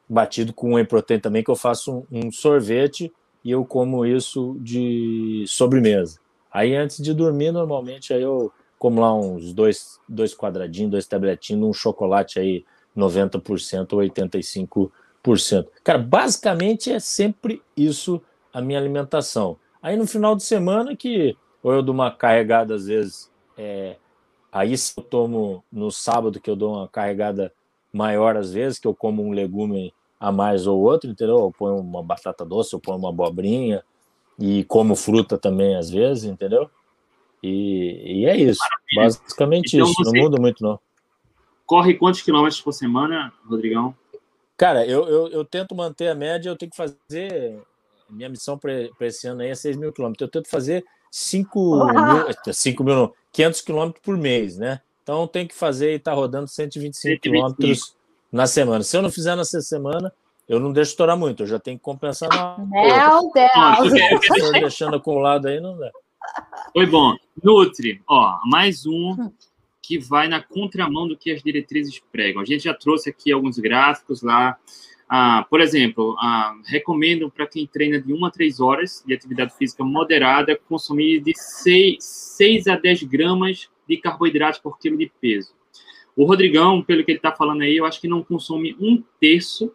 batido com whey protein também, que eu faço um, um, sorvete e eu como isso de sobremesa. Aí antes de dormir, normalmente aí eu como lá uns dois, dois quadradinhos, dois tabletinhos, um chocolate aí 90% ou 85%. Cara, basicamente é sempre isso a minha alimentação. Aí no final de semana que ou eu dou uma carregada às vezes, é, aí se eu tomo no sábado que eu dou uma carregada maior às vezes, que eu como um legume a mais ou outro, entendeu? Eu ponho uma batata doce, eu ponho uma abobrinha e como fruta também às vezes, entendeu? E, e é isso, Maravilha. basicamente então, isso, não muda muito não. Corre quantos quilômetros por semana, Rodrigão? Cara, eu, eu, eu, tento manter a média, eu tenho que fazer. Minha missão para esse ano aí é 6 mil quilômetros. Eu tento fazer 5 mil, 5 mil, não, 500 quilômetros por mês, né? Então tem que fazer e tá rodando 125 quilômetros na semana. Se eu não fizer nessa semana, eu não deixo estourar muito, eu já tenho que compensar na. Meu Deus! deixando acumulado aí, não dá. Foi bom. Nutri, ó, mais um que vai na contramão do que as diretrizes pregam. A gente já trouxe aqui alguns gráficos lá. Ah, por exemplo, ah, recomendo para quem treina de 1 a 3 horas de atividade física moderada consumir de 6, 6 a 10 gramas de carboidratos por quilo de peso. O Rodrigão, pelo que ele está falando aí, eu acho que não consome um terço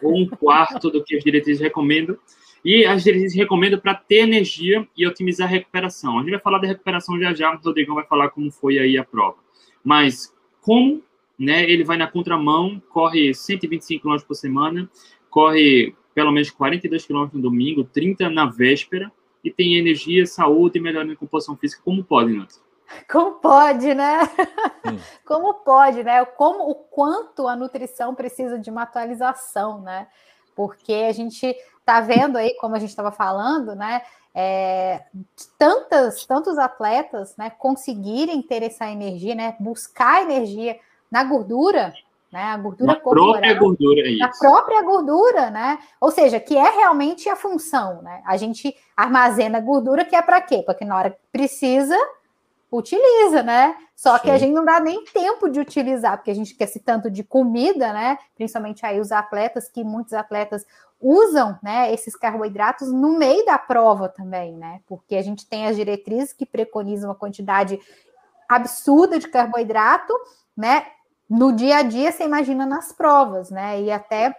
ou um quarto do que as diretrizes recomendam. E as diretrizes recomendam para ter energia e otimizar a recuperação. A gente vai falar da recuperação já já, o Rodrigão vai falar como foi aí a prova. Mas como né, ele vai na contramão, corre 125 km por semana, corre pelo menos 42 km no domingo, 30 na véspera, e tem energia, saúde e melhorando a composição física, como pode, Nath? Como pode, né? Hum. [laughs] Como pode, né? Como o quanto a nutrição precisa de uma atualização, né? Porque a gente está vendo aí, como a gente estava falando, né? É, tantas, tantos atletas né, conseguirem ter essa energia, né? Buscar energia na gordura, né? A gordura na corporal, própria gordura, é isso. Na própria gordura, né? Ou seja, que é realmente a função, né? A gente armazena gordura que é para quê? Porque na hora que precisa, utiliza, né? Só Sim. que a gente não dá nem tempo de utilizar, porque a gente quer esse tanto de comida, né? Principalmente aí os atletas, que muitos atletas usam, né, esses carboidratos no meio da prova também, né? Porque a gente tem as diretrizes que preconizam uma quantidade absurda de carboidrato, né? No dia a dia, você imagina nas provas, né? E até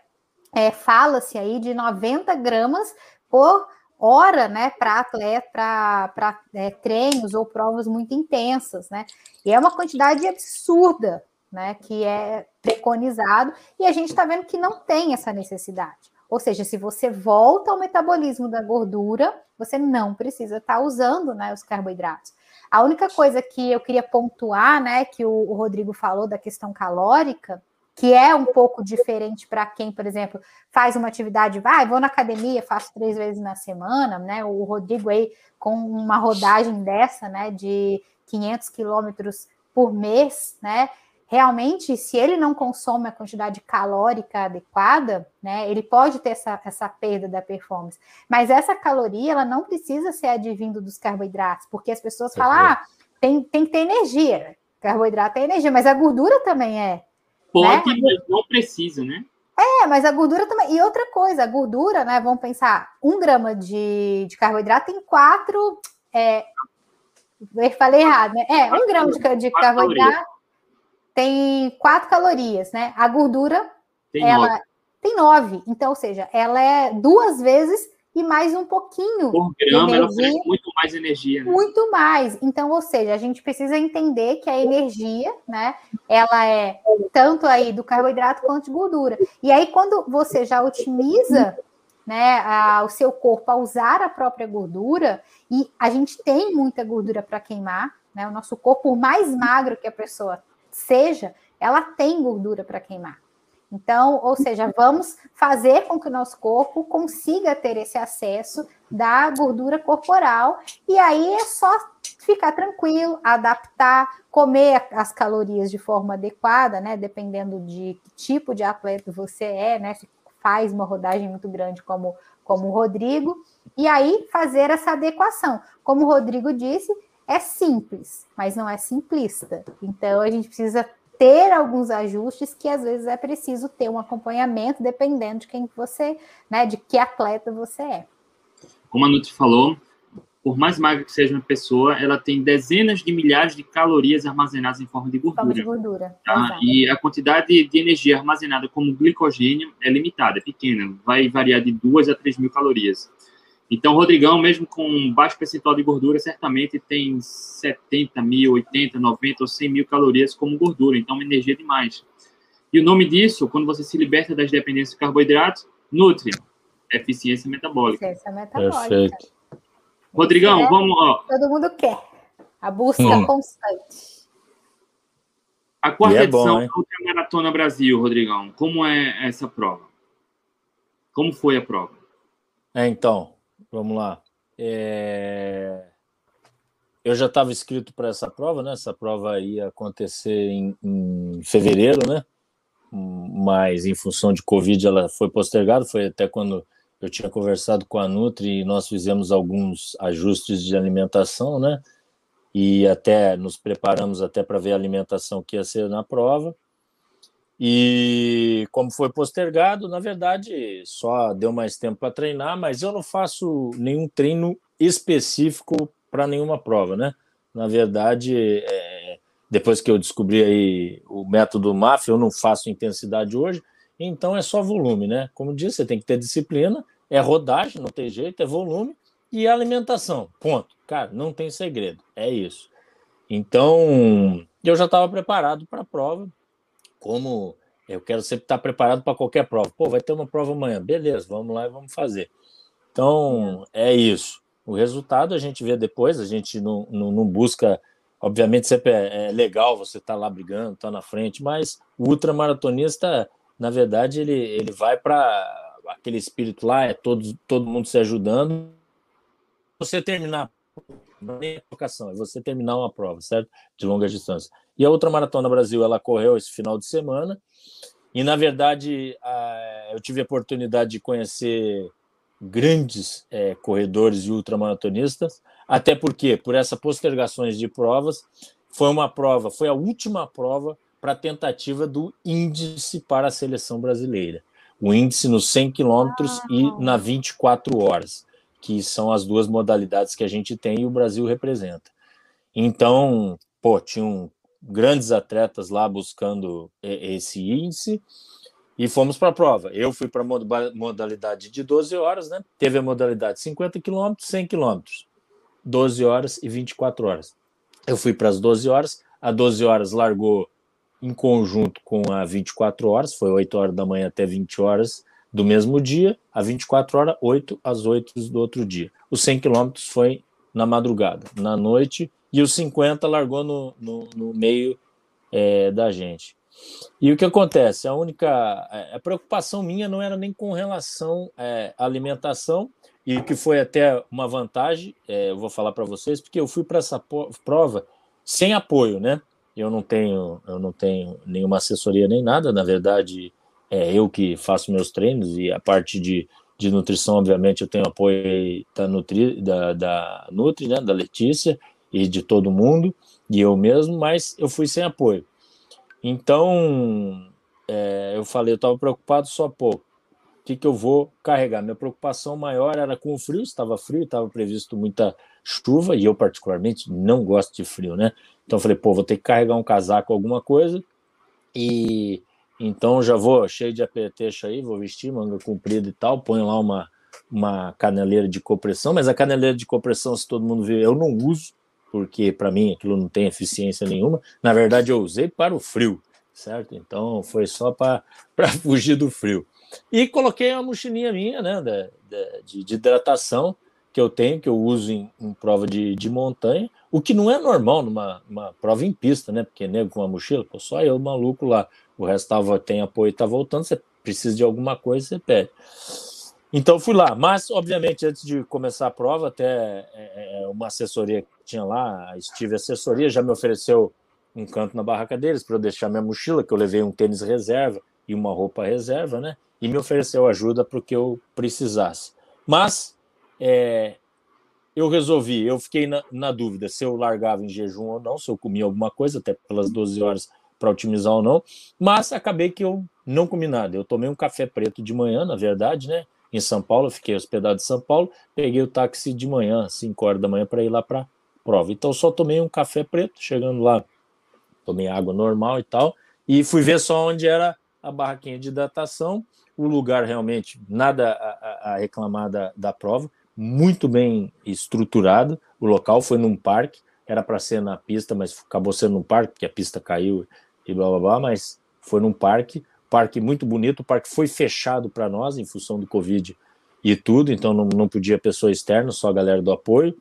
é, fala-se aí de 90 gramas por hora, né, para atleta, para é, treinos ou provas muito intensas, né? E é uma quantidade absurda, né, que é preconizado, e a gente está vendo que não tem essa necessidade. Ou seja, se você volta ao metabolismo da gordura, você não precisa estar tá usando né, os carboidratos. A única coisa que eu queria pontuar, né, que o, o Rodrigo falou da questão calórica, que é um pouco diferente para quem, por exemplo, faz uma atividade, vai, vou na academia, faço três vezes na semana, né? O Rodrigo aí com uma rodagem dessa, né, de 500 quilômetros por mês, né? Realmente, se ele não consome a quantidade calórica adequada, né, ele pode ter essa, essa perda da performance. Mas essa caloria, ela não precisa ser advindo dos carboidratos, porque as pessoas falam, ah, tem, tem que ter energia. Carboidrato é energia, mas a gordura também é. Pode, né? mas não precisa, né? É, mas a gordura também. E outra coisa, a gordura, né? Vamos pensar, um grama de, de carboidrato tem quatro. É, eu falei errado, né? É, um grama de, de carboidrato tem quatro calorias, né? A gordura tem ela nove. tem nove, então, ou seja, ela é duas vezes e mais um pouquinho. Por grama, ela oferece muito mais energia. Né? Muito mais. Então, ou seja, a gente precisa entender que a energia, né, ela é tanto aí do carboidrato quanto de gordura. E aí, quando você já otimiza né, a, o seu corpo a usar a própria gordura, e a gente tem muita gordura para queimar, né? O nosso corpo, por mais magro que a pessoa seja, ela tem gordura para queimar. Então, ou seja, vamos fazer com que o nosso corpo consiga ter esse acesso da gordura corporal, e aí é só ficar tranquilo, adaptar, comer as calorias de forma adequada, né? Dependendo de que tipo de atleta você é, né? Se faz uma rodagem muito grande como, como o Rodrigo, e aí fazer essa adequação. Como o Rodrigo disse, é simples, mas não é simplista. Então a gente precisa ter alguns ajustes que às vezes é preciso ter um acompanhamento dependendo de quem você, né, de que atleta você é. Como a Nutri falou, por mais magra que seja uma pessoa, ela tem dezenas de milhares de calorias armazenadas em forma de gordura. Forma de gordura. Tá? E a quantidade de energia armazenada como glicogênio é limitada, é pequena, vai variar de 2 a 3 mil calorias. Então, Rodrigão, mesmo com baixo percentual de gordura, certamente tem 70 mil, 80, 90 ou 100 mil calorias como gordura. Então, uma energia demais. E o nome disso, quando você se liberta das dependências de carboidratos, nutre. Eficiência metabólica. Eficiência metabólica. Perfeito. Rodrigão, é, vamos. Ó. Todo mundo quer. A busca hum. constante. A quarta é edição da Ultramaratona Brasil, Rodrigão, como é essa prova? Como foi a prova? É, então, Vamos lá. É... Eu já estava inscrito para essa prova, né? Essa prova ia acontecer em, em, fevereiro, né? Mas em função de Covid ela foi postergada. Foi até quando eu tinha conversado com a Nutri e nós fizemos alguns ajustes de alimentação, né? E até nos preparamos até para ver a alimentação que ia ser na prova. E como foi postergado, na verdade, só deu mais tempo para treinar, mas eu não faço nenhum treino específico para nenhuma prova, né? Na verdade, é, depois que eu descobri aí o método MAF, eu não faço intensidade hoje, então é só volume, né? Como disse, você tem que ter disciplina, é rodagem, não tem jeito, é volume e alimentação. Ponto. Cara, não tem segredo, é isso. Então, eu já estava preparado para a prova, como eu quero sempre estar preparado para qualquer prova. Pô, vai ter uma prova amanhã, beleza, vamos lá e vamos fazer. Então, é isso. O resultado a gente vê depois, a gente não, não, não busca. Obviamente, sempre é, é legal você estar tá lá brigando, estar tá na frente, mas o ultramaratonista, na verdade, ele, ele vai para aquele espírito lá, é todo, todo mundo se ajudando. Você terminar, não é nem a é você terminar uma prova, certo? De longa distância. E a outra Maratona Brasil, ela correu esse final de semana, e na verdade eu tive a oportunidade de conhecer grandes é, corredores e ultramaratonistas, até porque, por essas postergações de provas, foi uma prova, foi a última prova para a tentativa do índice para a seleção brasileira. O índice nos 100 quilômetros e na 24 horas, que são as duas modalidades que a gente tem e o Brasil representa. Então, pô, tinham grandes atletas lá buscando esse índice e fomos para a prova. Eu fui para a modalidade de 12 horas, né? Teve a modalidade 50 quilômetros, 100 quilômetros, 12 horas e 24 horas. Eu fui para as 12 horas, a 12 horas largou em conjunto com a 24 horas, foi 8 horas da manhã até 20 horas do mesmo dia, a 24 horas, 8 às 8 do outro dia. Os 100 quilômetros foi na madrugada, na noite, e os 50 largou no, no, no meio é, da gente. E o que acontece? A única a preocupação minha não era nem com relação é, à alimentação, e que foi até uma vantagem, é, eu vou falar para vocês, porque eu fui para essa prova sem apoio, né? Eu não tenho, eu não tenho nenhuma assessoria nem nada, na verdade, é eu que faço meus treinos e a parte de, de nutrição, obviamente, eu tenho apoio da Nutri, da, da Nutri, né, da Letícia e de todo mundo, e eu mesmo, mas eu fui sem apoio. Então, é, eu falei, eu estava preocupado só, pô, o que, que eu vou carregar? Minha preocupação maior era com o frio, estava frio, estava previsto muita chuva, e eu particularmente não gosto de frio, né? Então eu falei, pô, vou ter que carregar um casaco, alguma coisa. E então já vou cheio de apetrecho aí, vou vestir manga comprida e tal, ponho lá uma, uma caneleira de compressão, mas a caneleira de compressão, se todo mundo ver, eu não uso, porque para mim aquilo não tem eficiência nenhuma. Na verdade, eu usei para o frio, certo? Então foi só para [laughs] fugir do frio. E coloquei uma mochilinha minha, né, de, de hidratação, que eu tenho, que eu uso em, em prova de, de, montanha, o que não é normal numa, prova em pista, né? Porque nego com uma mochila, pô, só eu maluco lá, o resto tava, tem apoio e tá voltando, você precisa de alguma coisa, você pede. Então fui lá, mas obviamente antes de começar a prova, até é, é, é uma assessoria que tinha lá, a Steve Assessoria, já me ofereceu um canto na barraca deles para eu deixar minha mochila, que eu levei um tênis reserva e uma roupa reserva, né? E me ofereceu ajuda para o que eu precisasse. Mas é, eu resolvi, eu fiquei na, na, dúvida se eu largava em jejum ou não, se eu comia alguma coisa, até pelas 12 horas para otimizar ou não, mas acabei que eu não comi nada. Eu tomei um café preto de manhã, na verdade, né? Em São Paulo, fiquei hospedado em São Paulo, peguei o táxi de manhã, 5 horas da manhã, para ir lá para prova. Então só tomei um café preto, chegando lá, tomei água normal e tal, e fui ver só onde era a barraquinha de hidratação, o lugar realmente, nada a, a reclamar da, da prova, muito bem estruturado. O local foi num parque, era para ser na pista, mas acabou sendo num parque, porque a pista caiu e blá blá blá, mas foi num parque, parque muito bonito. O parque foi fechado para nós em função do Covid e tudo, então não, não podia pessoa externa, só a galera do apoio.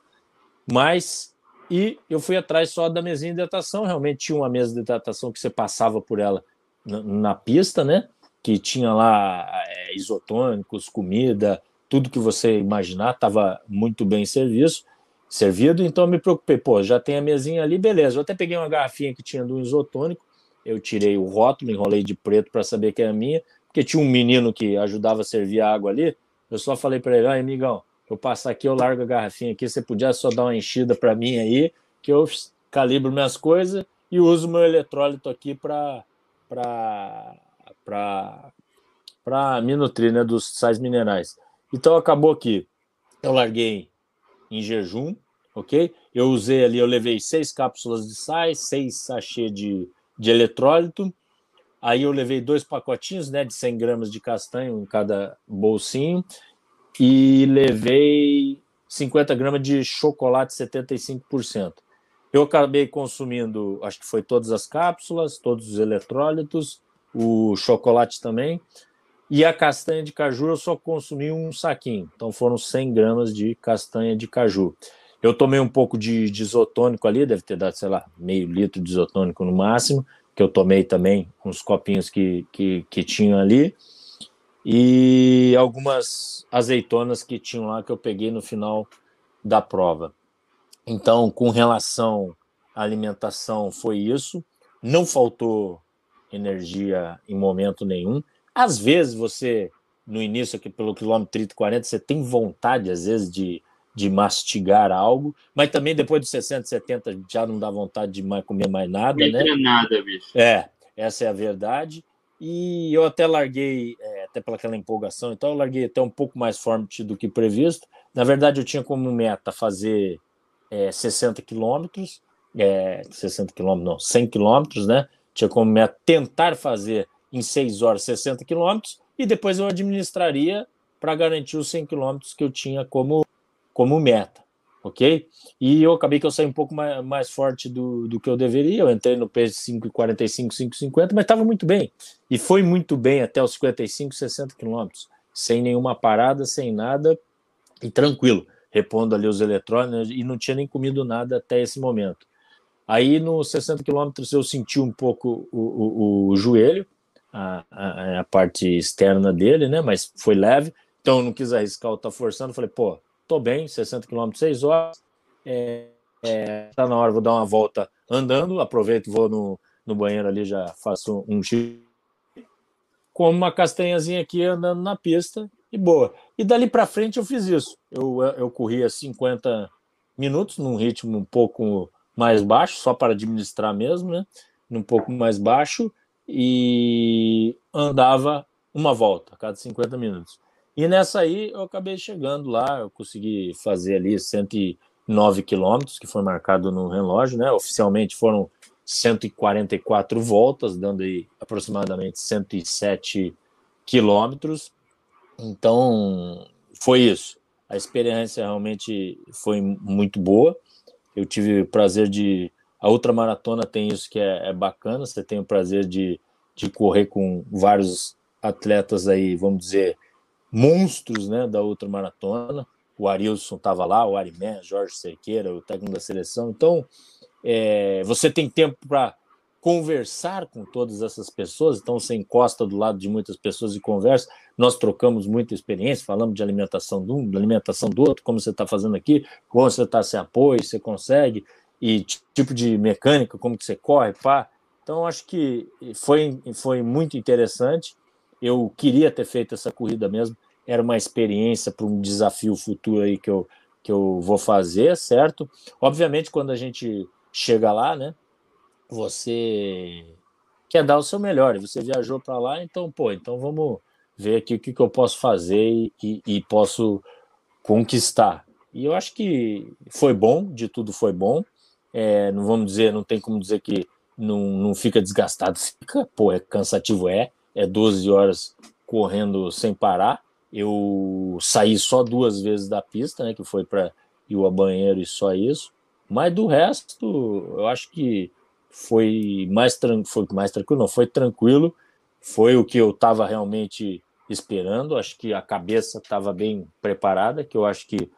Mas, e eu fui atrás só da mesinha de hidratação, realmente tinha uma mesa de hidratação que você passava por ela na, na pista, né? Que tinha lá é, isotônicos, comida, tudo que você imaginar estava muito bem serviço, servido, então eu me preocupei, pô, já tem a mesinha ali, beleza. Eu até peguei uma garrafinha que tinha do isotônico, eu tirei o rótulo, enrolei de preto para saber que era minha, porque tinha um menino que ajudava a servir a água ali. Eu só falei para ele, ai, amigão, eu passar aqui, eu largo a garrafinha aqui, você podia só dar uma enchida para mim aí, que eu calibro minhas coisas e uso meu eletrólito aqui para para me nutrir né, dos sais minerais. Então acabou que eu larguei em jejum, ok? Eu usei ali, eu levei seis cápsulas de sais, seis sachê de, de eletrólito. Aí eu levei dois pacotinhos, né, de 100 gramas de castanho em cada bolsinho e levei 50 gramas de chocolate 75%. Eu acabei consumindo, acho que foi todas as cápsulas, todos os eletrólitos, o chocolate também. E a castanha de caju eu só consumi um saquinho, então foram 100 gramas de castanha de caju. Eu tomei um pouco de, de isotônico ali, deve ter dado, sei lá, meio litro de isotônico no máximo, que eu tomei também uns copinhos que, que, que tinham ali. e algumas azeitonas que tinham lá que eu peguei no final da prova. Então, com relação à alimentação, foi isso. Não faltou energia em momento nenhum. Às vezes você, no início aqui pelo quilômetro 30 40, você tem vontade, às vezes, de, de mastigar algo, mas também depois dos 60, 70 já não dá vontade de mais comer mais nada, não né? nada, bicho. É, essa é a verdade. E eu até larguei, é, até pelaquela empolgação, então eu larguei até um pouco mais forte do que previsto. Na verdade, eu tinha como meta fazer é, 60 quilômetros, é, 60 quilômetros, não, 100 quilômetros, né? Tinha como meta tentar fazer em 6 horas 60 quilômetros e depois eu administraria para garantir os 100 quilômetros que eu tinha como, como meta ok? E eu acabei que eu saí um pouco mais, mais forte do, do que eu deveria, eu entrei no peso 5,45, 5,50, mas estava muito bem, e foi muito bem até os 55, 60 quilômetros, sem nenhuma parada, sem nada, e tranquilo, repondo ali os eletrônicos, e não tinha nem comido nada até esse momento. Aí, nos 60 quilômetros, eu senti um pouco o, o, o joelho, a, a, a, parte externa dele, né? Mas foi leve, então eu não quis arriscar o tá forçando. Falei, pô, tô bem, 60 km, 6 horas. É, é, tá na hora, vou dar uma volta andando, aproveito, vou no, no banheiro ali, já faço um giro. Como uma castanhazinha aqui andando na pista e boa. E dali para frente eu fiz isso. Eu, eu corria 50 minutos num ritmo um pouco mais baixo, só para administrar mesmo, né? Um pouco mais baixo e andava uma volta a cada 50 minutos. E nessa aí eu acabei chegando lá, eu consegui fazer ali 109 quilômetros, que foi marcado no relógio, né? Oficialmente foram 144 voltas, dando aí aproximadamente 107 quilômetros. Então, foi isso. A experiência realmente foi muito boa. Eu tive o prazer de. A outra maratona tem isso que é, é bacana, você tem o prazer de, de correr com vários atletas aí, vamos dizer, monstros né, da outra maratona. O Arilson estava lá, o Arimé, Jorge Cerqueira, o técnico da seleção. Então, é, você tem tempo para conversar com todas essas pessoas, então você encosta do lado de muitas pessoas e conversa. Nós trocamos muita experiência, falamos de alimentação de um, de alimentação do outro, como você está fazendo aqui, como você está sem apoio, você consegue, e tipo de mecânica, como que você corre, pá. Então, acho que foi, foi muito interessante. Eu queria ter feito essa corrida mesmo, era uma experiência para um desafio futuro aí que eu, que eu vou fazer, certo? Obviamente, quando a gente chega lá, né, você quer dar o seu melhor, você viajou para lá, então, pô, então vamos ver aqui o que, que eu posso fazer e, e, e posso conquistar. E eu acho que foi bom, de tudo foi bom. É, não vamos dizer, não tem como dizer que não, não fica desgastado, fica, pô, é cansativo, é, é 12 horas correndo sem parar. Eu saí só duas vezes da pista, né, que foi para ir ao banheiro e só isso. Mas do resto, eu acho que foi mais, foi mais tranquilo, não, foi tranquilo. Foi o que eu estava realmente esperando. Acho que a cabeça estava bem preparada, que eu acho que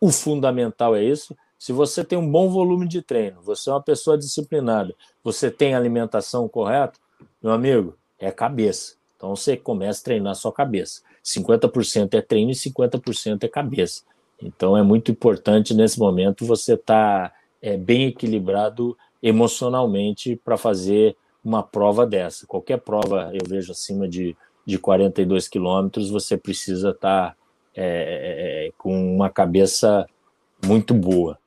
o fundamental é isso. Se você tem um bom volume de treino, você é uma pessoa disciplinada, você tem alimentação correta, meu amigo, é a cabeça. Então você começa a treinar a sua cabeça. 50% é treino e 50% é cabeça. Então é muito importante nesse momento você estar tá, é, bem equilibrado emocionalmente para fazer uma prova dessa. Qualquer prova eu vejo acima de, de 42 quilômetros, você precisa estar tá, é, é, é, com uma cabeça muito boa.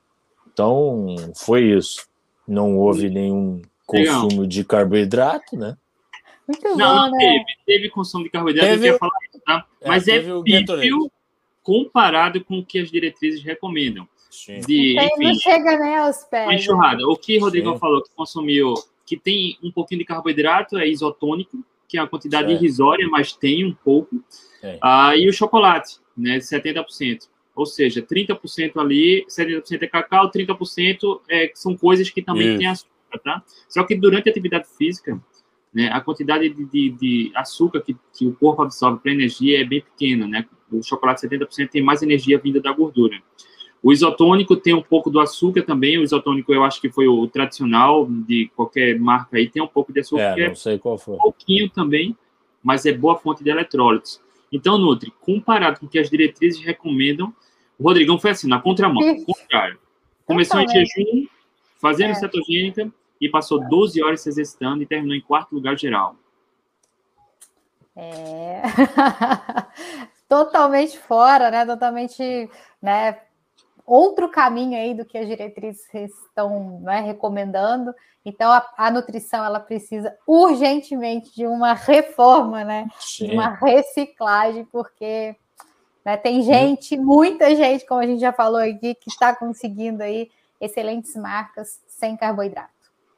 Então foi isso. Não houve nenhum consumo de carboidrato, né? Muito não, bom, né? teve, teve consumo de carboidrato, teve, eu ia falar isso, tá? É, Mas é pífio comparado com o que as diretrizes recomendam. De, enfim, não chega nem aos pés. Uma né? enxurrada. O que o Rodrigo Sim. falou que consumiu, que tem um pouquinho de carboidrato, é isotônico, que é uma quantidade irrisória, mas tem um pouco. É. Ah, e o chocolate, né, 70%. Ou seja, 30% ali, 70% é cacau, 30% é, são coisas que também Isso. têm açúcar, tá? Só que durante a atividade física, né, a quantidade de, de, de açúcar que, que, o corpo absorve para energia é bem pequena, né? O chocolate 70% tem mais energia vinda da gordura. O isotônico tem um pouco do açúcar também. O isotônico eu acho que foi o tradicional de qualquer marca aí, tem um pouco de açúcar. É, não sei qual foi. Um pouquinho também, mas é boa fonte de eletrólitos. Então, Nutri, comparado com o que as diretrizes recomendam, o Rodrigão foi assim, na contramão, contrário. Começou em jejum, fazendo é. cetogênica e passou 12 horas se exercitando e terminou em quarto lugar geral. É. [laughs] Totalmente fora, né? Totalmente, né? Outro caminho aí do que as diretrizes estão né, recomendando. Então, a, a, nutrição ela precisa urgentemente de uma reforma, né? Sim. De uma reciclagem, porque né, tem gente, muita gente, como a gente já falou aqui, que está conseguindo aí excelentes marcas sem carboidrato.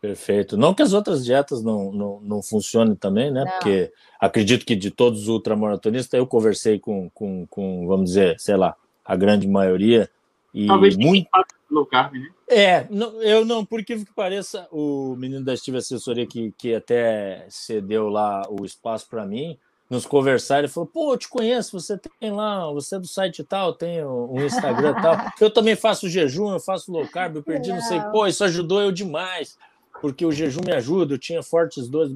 Perfeito. Não que as outras dietas não, não, não funcionem também, né? Não. Porque acredito que de todos os ultramaratonistas, eu conversei com, com, com, vamos dizer, sei lá, a grande maioria. E Talvez muito low carb, né? É, não, eu não, por que pareça, o menino da Estive Assessoria que, que até cedeu lá o espaço para mim, nos conversar, ele falou: pô, eu te conheço, você tem lá, você é do site tal, tem um Instagram tal. [laughs] Eu também faço jejum, eu faço low carb, eu perdi, não sei, pô, isso ajudou eu demais porque o jejum me ajuda, eu tinha fortes dores,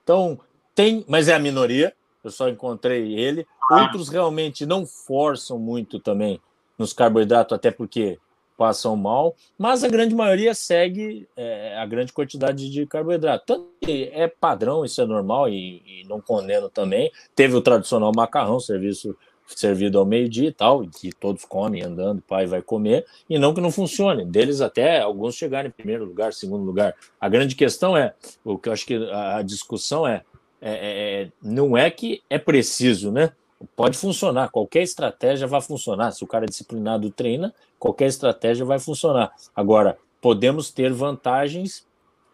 então tem, mas é a minoria, eu só encontrei ele. Outros realmente não forçam muito também nos carboidratos, até porque passam mal, mas a grande maioria segue é, a grande quantidade de carboidrato. Tanto que é padrão, isso é normal e, e não condeno também. Teve o tradicional macarrão, serviço servido ao meio-dia e tal, que todos comem andando, pai vai comer, e não que não funcione. Deles até alguns chegarem em primeiro lugar, segundo lugar. A grande questão é, o que eu acho que a discussão é, é, é, é não é que é preciso, né? Pode funcionar, qualquer estratégia vai funcionar. Se o cara é disciplinado treina, qualquer estratégia vai funcionar. Agora, podemos ter vantagens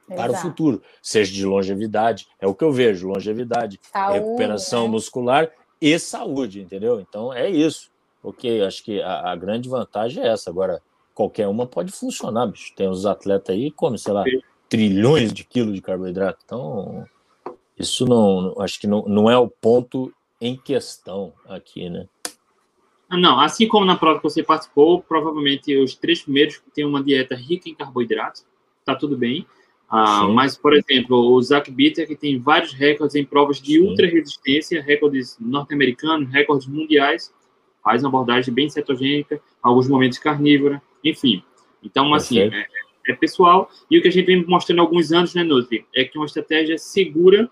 para Exato. o futuro, seja de longevidade, é o que eu vejo, longevidade, Saúde, recuperação né? muscular e saúde, entendeu? Então é isso. Ok, acho que a, a, grande vantagem é essa. Agora, qualquer uma pode funcionar, bicho. Tem os atletas aí que comem, sei lá, trilhões de quilos de carboidrato. Então, isso não, acho que não, não é o ponto em questão aqui, né? Ah, não, assim como na prova que você participou, provavelmente os três primeiros têm uma dieta rica em carboidratos, tá tudo bem. Ah, mas, por exemplo, o Zach Bitter, que tem vários recordes em provas de ultra resistência, recordes norte-americanos, recordes mundiais, faz uma abordagem bem cetogênica, alguns momentos carnívora, enfim. Então, assim, é, é, pessoal. E o que a gente vem mostrando há alguns anos, né, Nutri, é que uma estratégia segura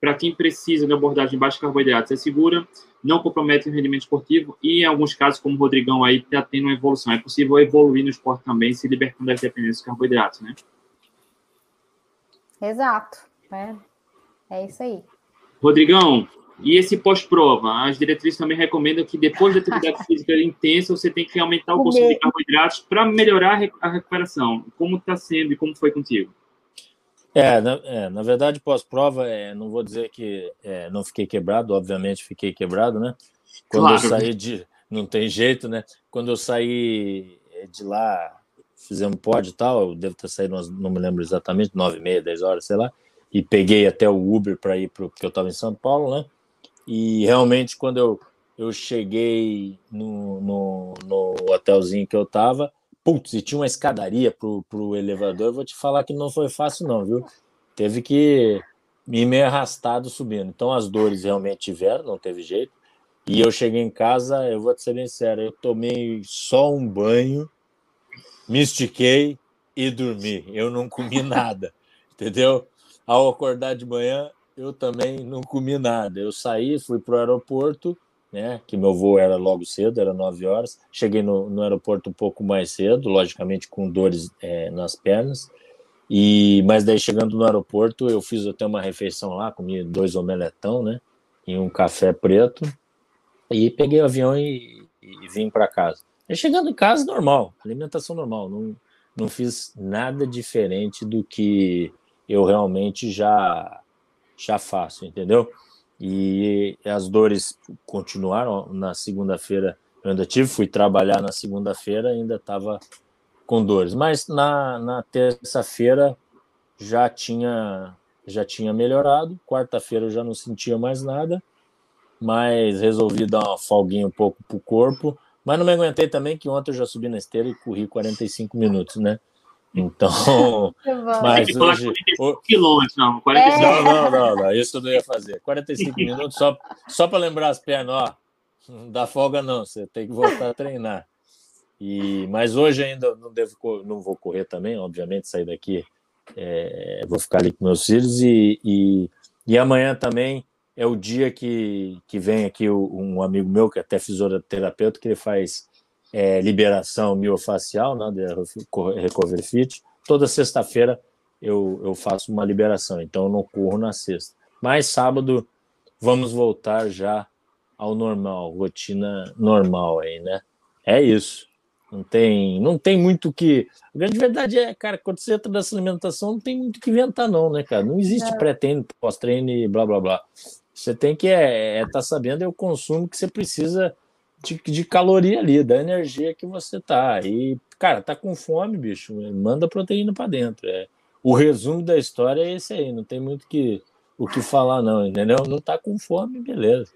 para quem precisa de abordagem baixa carboidratos. É segura, não compromete o rendimento esportivo e, em alguns casos, como o Rodrigão aí, está tendo uma evolução. É possível evoluir no esporte também, se libertando das dependências de carboidratos, né? Exato. É, é isso aí. Rodrigão, e esse pós-prova? As diretrizes também recomendam que depois da atividade [laughs] física intensa, você tem que aumentar o consumo de carboidratos para melhorar a recuperação. Como está sendo e como foi contigo? É, na, é, na verdade, pós-prova, é, não vou dizer que é, não fiquei quebrado, obviamente fiquei quebrado, né? Quando claro. eu saí de. Não tem jeito, né? Quando eu saí de lá fizemos pod e tal, eu devo ter saído, umas, não me lembro exatamente, nove e meia, dez horas, sei lá, e peguei até o Uber para ir, pro, porque eu estava em São Paulo, né? E realmente, quando eu, eu cheguei no, no, no hotelzinho que eu estava, putz, e tinha uma escadaria pro, pro elevador, eu vou te falar que não foi fácil não, viu? Teve que me meio arrastado subindo. Então as dores realmente tiveram, não teve jeito. E eu cheguei em casa, eu vou te ser bem sério, eu tomei só um banho, me estiquei e dormi. Eu não comi [laughs] nada, entendeu? Ao acordar de manhã, eu também não comi nada. Eu saí, fui para o aeroporto, né? Que meu voo era logo cedo, era 9 horas. Cheguei no, no aeroporto um pouco mais cedo, logicamente com dores é, nas pernas. E mas daí chegando no aeroporto, eu fiz até uma refeição lá, comi dois omeletão, né? E um café preto. E peguei o avião e, e vim para casa. E chegando em casa, normal, alimentação normal. Não, não fiz nada diferente do que eu realmente já, já faço, entendeu? E as dores continuaram. Na segunda-feira eu ainda tive, fui trabalhar na segunda-feira, ainda estava com dores. Mas na, na terça-feira já tinha já tinha melhorado. Quarta-feira eu já não sentia mais nada, mas resolvi dar uma folguinha um pouco pro corpo mas não me aguentei também, que ontem eu já subi na esteira e corri 45 minutos, né? Então, [laughs] mas hoje. quilômetros, não, 45 é. não, não, não, não, isso eu não ia fazer. 45 [laughs] minutos só, só para lembrar as pernas, ó. Não dá folga, não, você tem que voltar a treinar. E, mas hoje ainda não devo, não vou correr também, obviamente, sair daqui, é, vou ficar ali com meus filhos e, e, e, amanhã também é o dia que, que vem aqui um amigo meu, que é até fisioterapeuta, que ele faz é, liberação miofacial, né, de Recover Fit. Toda sexta-feira eu, eu faço uma liberação, então eu não corro na sexta. Mas sábado vamos voltar já ao normal, rotina normal aí, né? É isso. Não tem, não tem muito que. A grande verdade é, cara, quando você entra nessa alimentação, não tem muito que inventar, não, né, cara? Não existe é. pré-treino, pós-treino e blá blá blá. Você tem que é, é tá sabendo é o consumo que você precisa de, de caloria ali, da energia que você tá. E, cara, tá com fome, bicho, manda proteína para dentro. É, o resumo da história é esse aí, não tem muito que, o que falar, não, entendeu? Não tá com fome, beleza.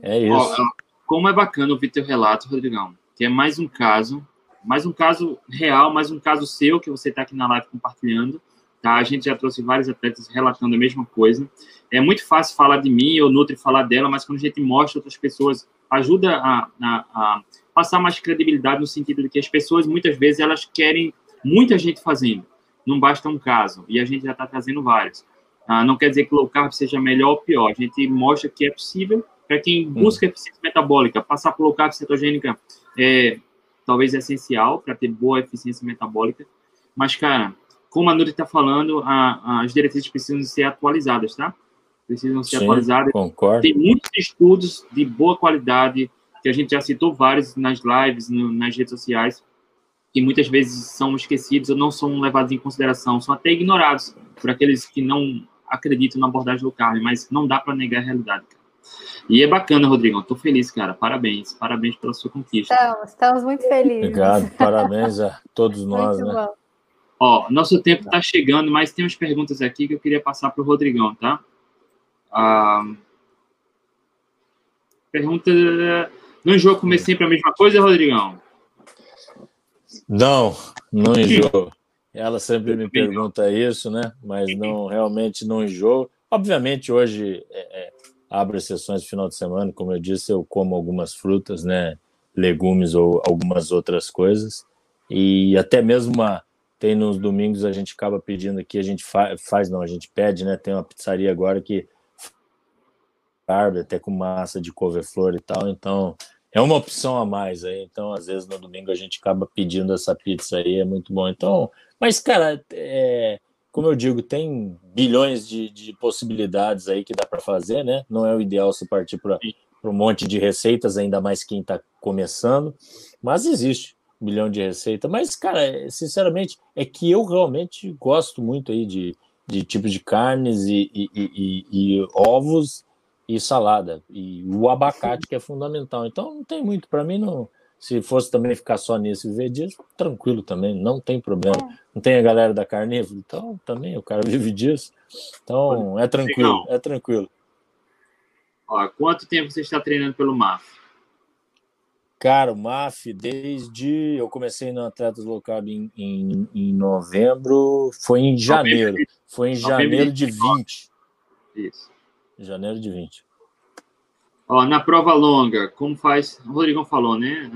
É [laughs] isso. como é bacana ouvir teu relato, Rodrigão, que é mais um caso, mais um caso real, mais um caso seu que você está aqui na live compartilhando. Tá? A gente já trouxe vários atletas relatando a mesma coisa. É muito fácil falar de mim ou Nutri falar dela, mas quando a gente mostra outras pessoas, ajuda a, a, a passar mais credibilidade no sentido de que as pessoas, muitas vezes, elas querem muita gente fazendo. Não basta um caso, e a gente já está trazendo vários. Ah, não quer dizer que low carb seja melhor ou pior. A gente mostra que é possível para quem hum. busca eficiência metabólica. Passar por low carb cetogênica é talvez essencial para ter boa eficiência metabólica. Mas, cara, como a Nuri está falando, a, as diretrizes precisam ser atualizadas, tá? Precisam ser Sim, atualizadas. Concordo. Tem muitos estudos de boa qualidade, que a gente já citou vários nas lives, no, nas redes sociais, que muitas vezes são esquecidos ou não são levados em consideração, são até ignorados por aqueles que não acredito na abordagem do carne, mas não dá para negar a realidade. E é bacana, Rodrigo. Estou feliz, cara. Parabéns. Parabéns pela sua conquista. Estamos, estamos muito felizes. Obrigado. [laughs] Parabéns a todos nós, né? Bom. Ó, nosso tempo está chegando, mas tem umas perguntas aqui que eu queria passar para o Rodrigão, tá? Ah, pergunta. Não enjoa comer sempre a mesma coisa, Rodrigão? Não, não enjoo. Ela sempre me pergunta isso, né? Mas não, realmente não enjoo. Obviamente, hoje é, é, abre sessões de final de semana, como eu disse, eu como algumas frutas, né? Legumes ou algumas outras coisas. E até mesmo uma, tem nos domingos a gente acaba pedindo aqui, a gente fa faz, não, a gente pede, né? Tem uma pizzaria agora que carne, até com massa de couve-flor e tal, então é uma opção a mais aí. Então, às vezes no domingo a gente acaba pedindo essa pizza aí, é muito bom. Então, mas, cara, é, como eu digo, tem bilhões de, de possibilidades aí que dá para fazer, né? Não é o ideal se partir para um monte de receitas, ainda mais quem está começando, mas existe bilhão de receitas. Mas, cara, sinceramente, é que eu realmente gosto muito aí de, de tipos de carnes e, e, e, e ovos e salada. E o abacate, que é fundamental. Então, não tem muito. Para mim, não se fosse também ficar só nisso e ver disso, tranquilo também, não tem problema. É. Não tem a galera da carnívora, então também o cara [laughs] vive disso. Então é tranquilo, é tranquilo. Ó, quanto tempo você está treinando pelo MAF? Cara, o MAF, desde. Eu comecei no Atletas Local em, em, em novembro, foi em janeiro. Foi em janeiro de 20. Isso. Janeiro de 20. Ó, na prova longa, como faz. O Rodrigão falou, né?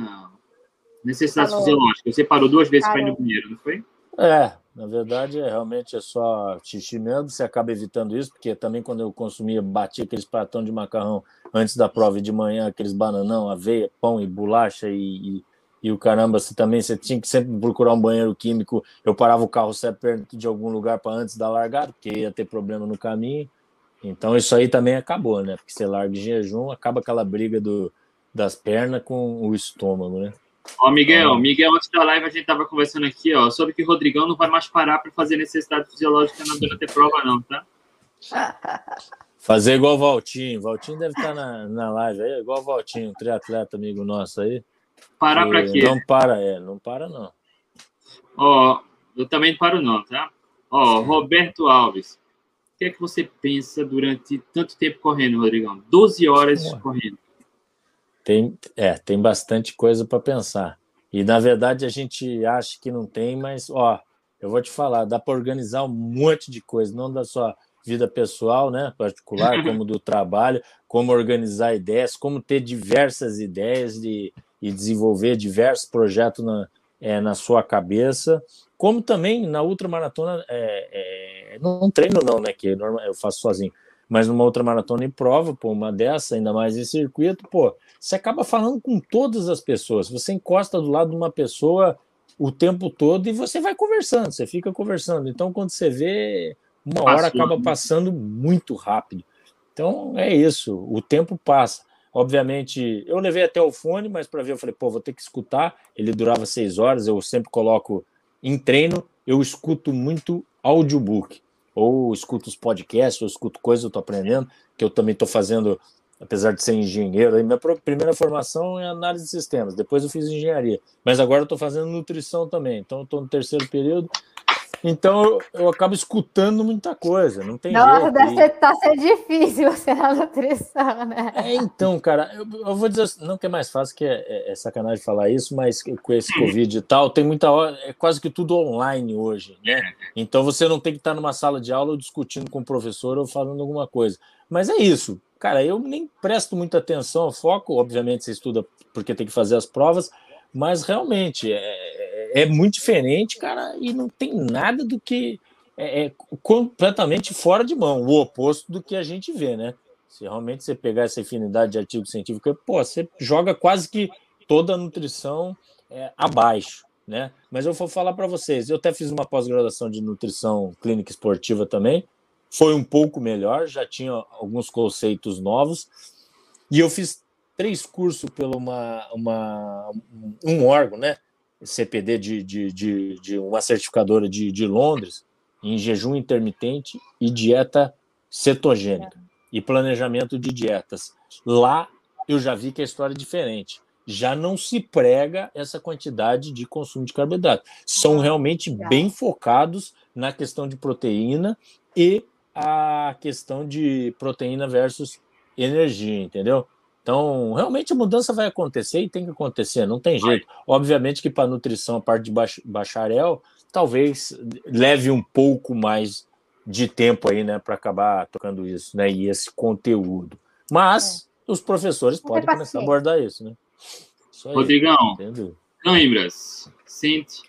Necessidades fisiológicas. Você parou duas vezes para ir no banheiro, não foi? É, na verdade, é, realmente é só xixi mesmo. Você acaba evitando isso, porque também quando eu consumia, batia aqueles pratão de macarrão antes da prova de manhã, aqueles bananão, aveia, pão e bolacha e, e, e, o caramba, você também você tinha que sempre procurar um banheiro químico. Eu parava o carro sempre perto de algum lugar para antes da largada, porque ia ter problema no caminho. Então isso aí também acabou, né? Porque você larga em jejum, acaba aquela briga do, das pernas com o estômago, né? Ó, Miguel, Miguel, antes da live a gente tava conversando aqui, ó, sobre que o Rodrigão não vai mais parar para fazer necessidade fisiológica na durante a prova, não, tá? [laughs] Fazer igual o Valtinho. Valtinho deve estar tá na, na live aí, igual o Valtinho, um triatleta amigo nosso aí. Parar para quê? Não para, é, não para não. Ó, eu também paro não, tá? Ó, Roberto Alves que é que você pensa durante tanto tempo correndo, Rodrigão? 12 horas correndo. Tem, é, tem bastante coisa para pensar. E na verdade a gente acha que não tem, mas ó, eu vou te falar, dá para organizar um monte de coisa, não da sua vida pessoal, né, particular, como do trabalho, como organizar ideias, como ter diversas ideias de, e desenvolver diversos projetos na, é, na sua cabeça, como também na ultramaratona, é, é, não treino não, né, que eu faço sozinho, mas numa outra maratona em prova, pô, uma dessa, ainda mais em circuito, pô, você acaba falando com todas as pessoas, você encosta do lado de uma pessoa o tempo todo e você vai conversando, você fica conversando. Então, quando você vê, uma hora acaba né? passando muito rápido. Então, é isso, o tempo passa. Obviamente, eu levei até o fone, mas para ver, eu falei, pô, vou ter que escutar. Ele durava seis horas, eu sempre coloco em treino, eu escuto muito audiobook, ou escuto os podcasts, ou escuto coisas eu estou aprendendo, que eu também estou fazendo, apesar de ser engenheiro. Minha primeira formação é análise de sistemas, depois eu fiz engenharia, mas agora estou fazendo nutrição também, então estou no terceiro período então eu, eu, acabo escutando muita coisa, não tem Nossa, jeito. deve estar tá sendo difícil [laughs] você na nutrição, né? É, então, cara, eu, eu, vou dizer, não que é mais fácil, que é, é, é, sacanagem falar isso, mas com esse Covid e tal, tem muita hora, é quase que tudo online hoje, né? Então você não tem que estar numa sala de aula discutindo com o professor ou falando alguma coisa. Mas é isso, cara, eu nem presto muita atenção, foco, obviamente você estuda porque tem que fazer as provas, mas realmente é, é, é muito diferente, cara, e não tem nada do que é, é, completamente fora de mão, o oposto do que a gente vê, né? Se realmente você pegar essa infinidade de artigos científicos, pô, você joga quase que toda a nutrição é, abaixo, né? Mas eu vou falar para vocês, eu até fiz uma pós-graduação de nutrição clínica esportiva também, foi um pouco melhor, já tinha alguns conceitos novos, e eu fiz três cursos pelo uma, uma, um órgão, né? CPD de, de, de, de uma certificadora de, de Londres, em jejum intermitente e dieta cetogênica e planejamento de dietas. Lá eu já vi que a história é diferente. Já não se prega essa quantidade de consumo de carboidrato. São realmente bem focados na questão de proteína e a questão de proteína versus energia, entendeu? Então, realmente a mudança vai acontecer e tem que acontecer, não tem jeito. Obviamente que para nutrição, a parte de bacharel, talvez leve um pouco mais de tempo aí, né, para acabar tocando isso, né, e esse conteúdo. Mas é. os professores podem começar a abordar isso, né? Isso aí, Rodrigão, câimbras, sente.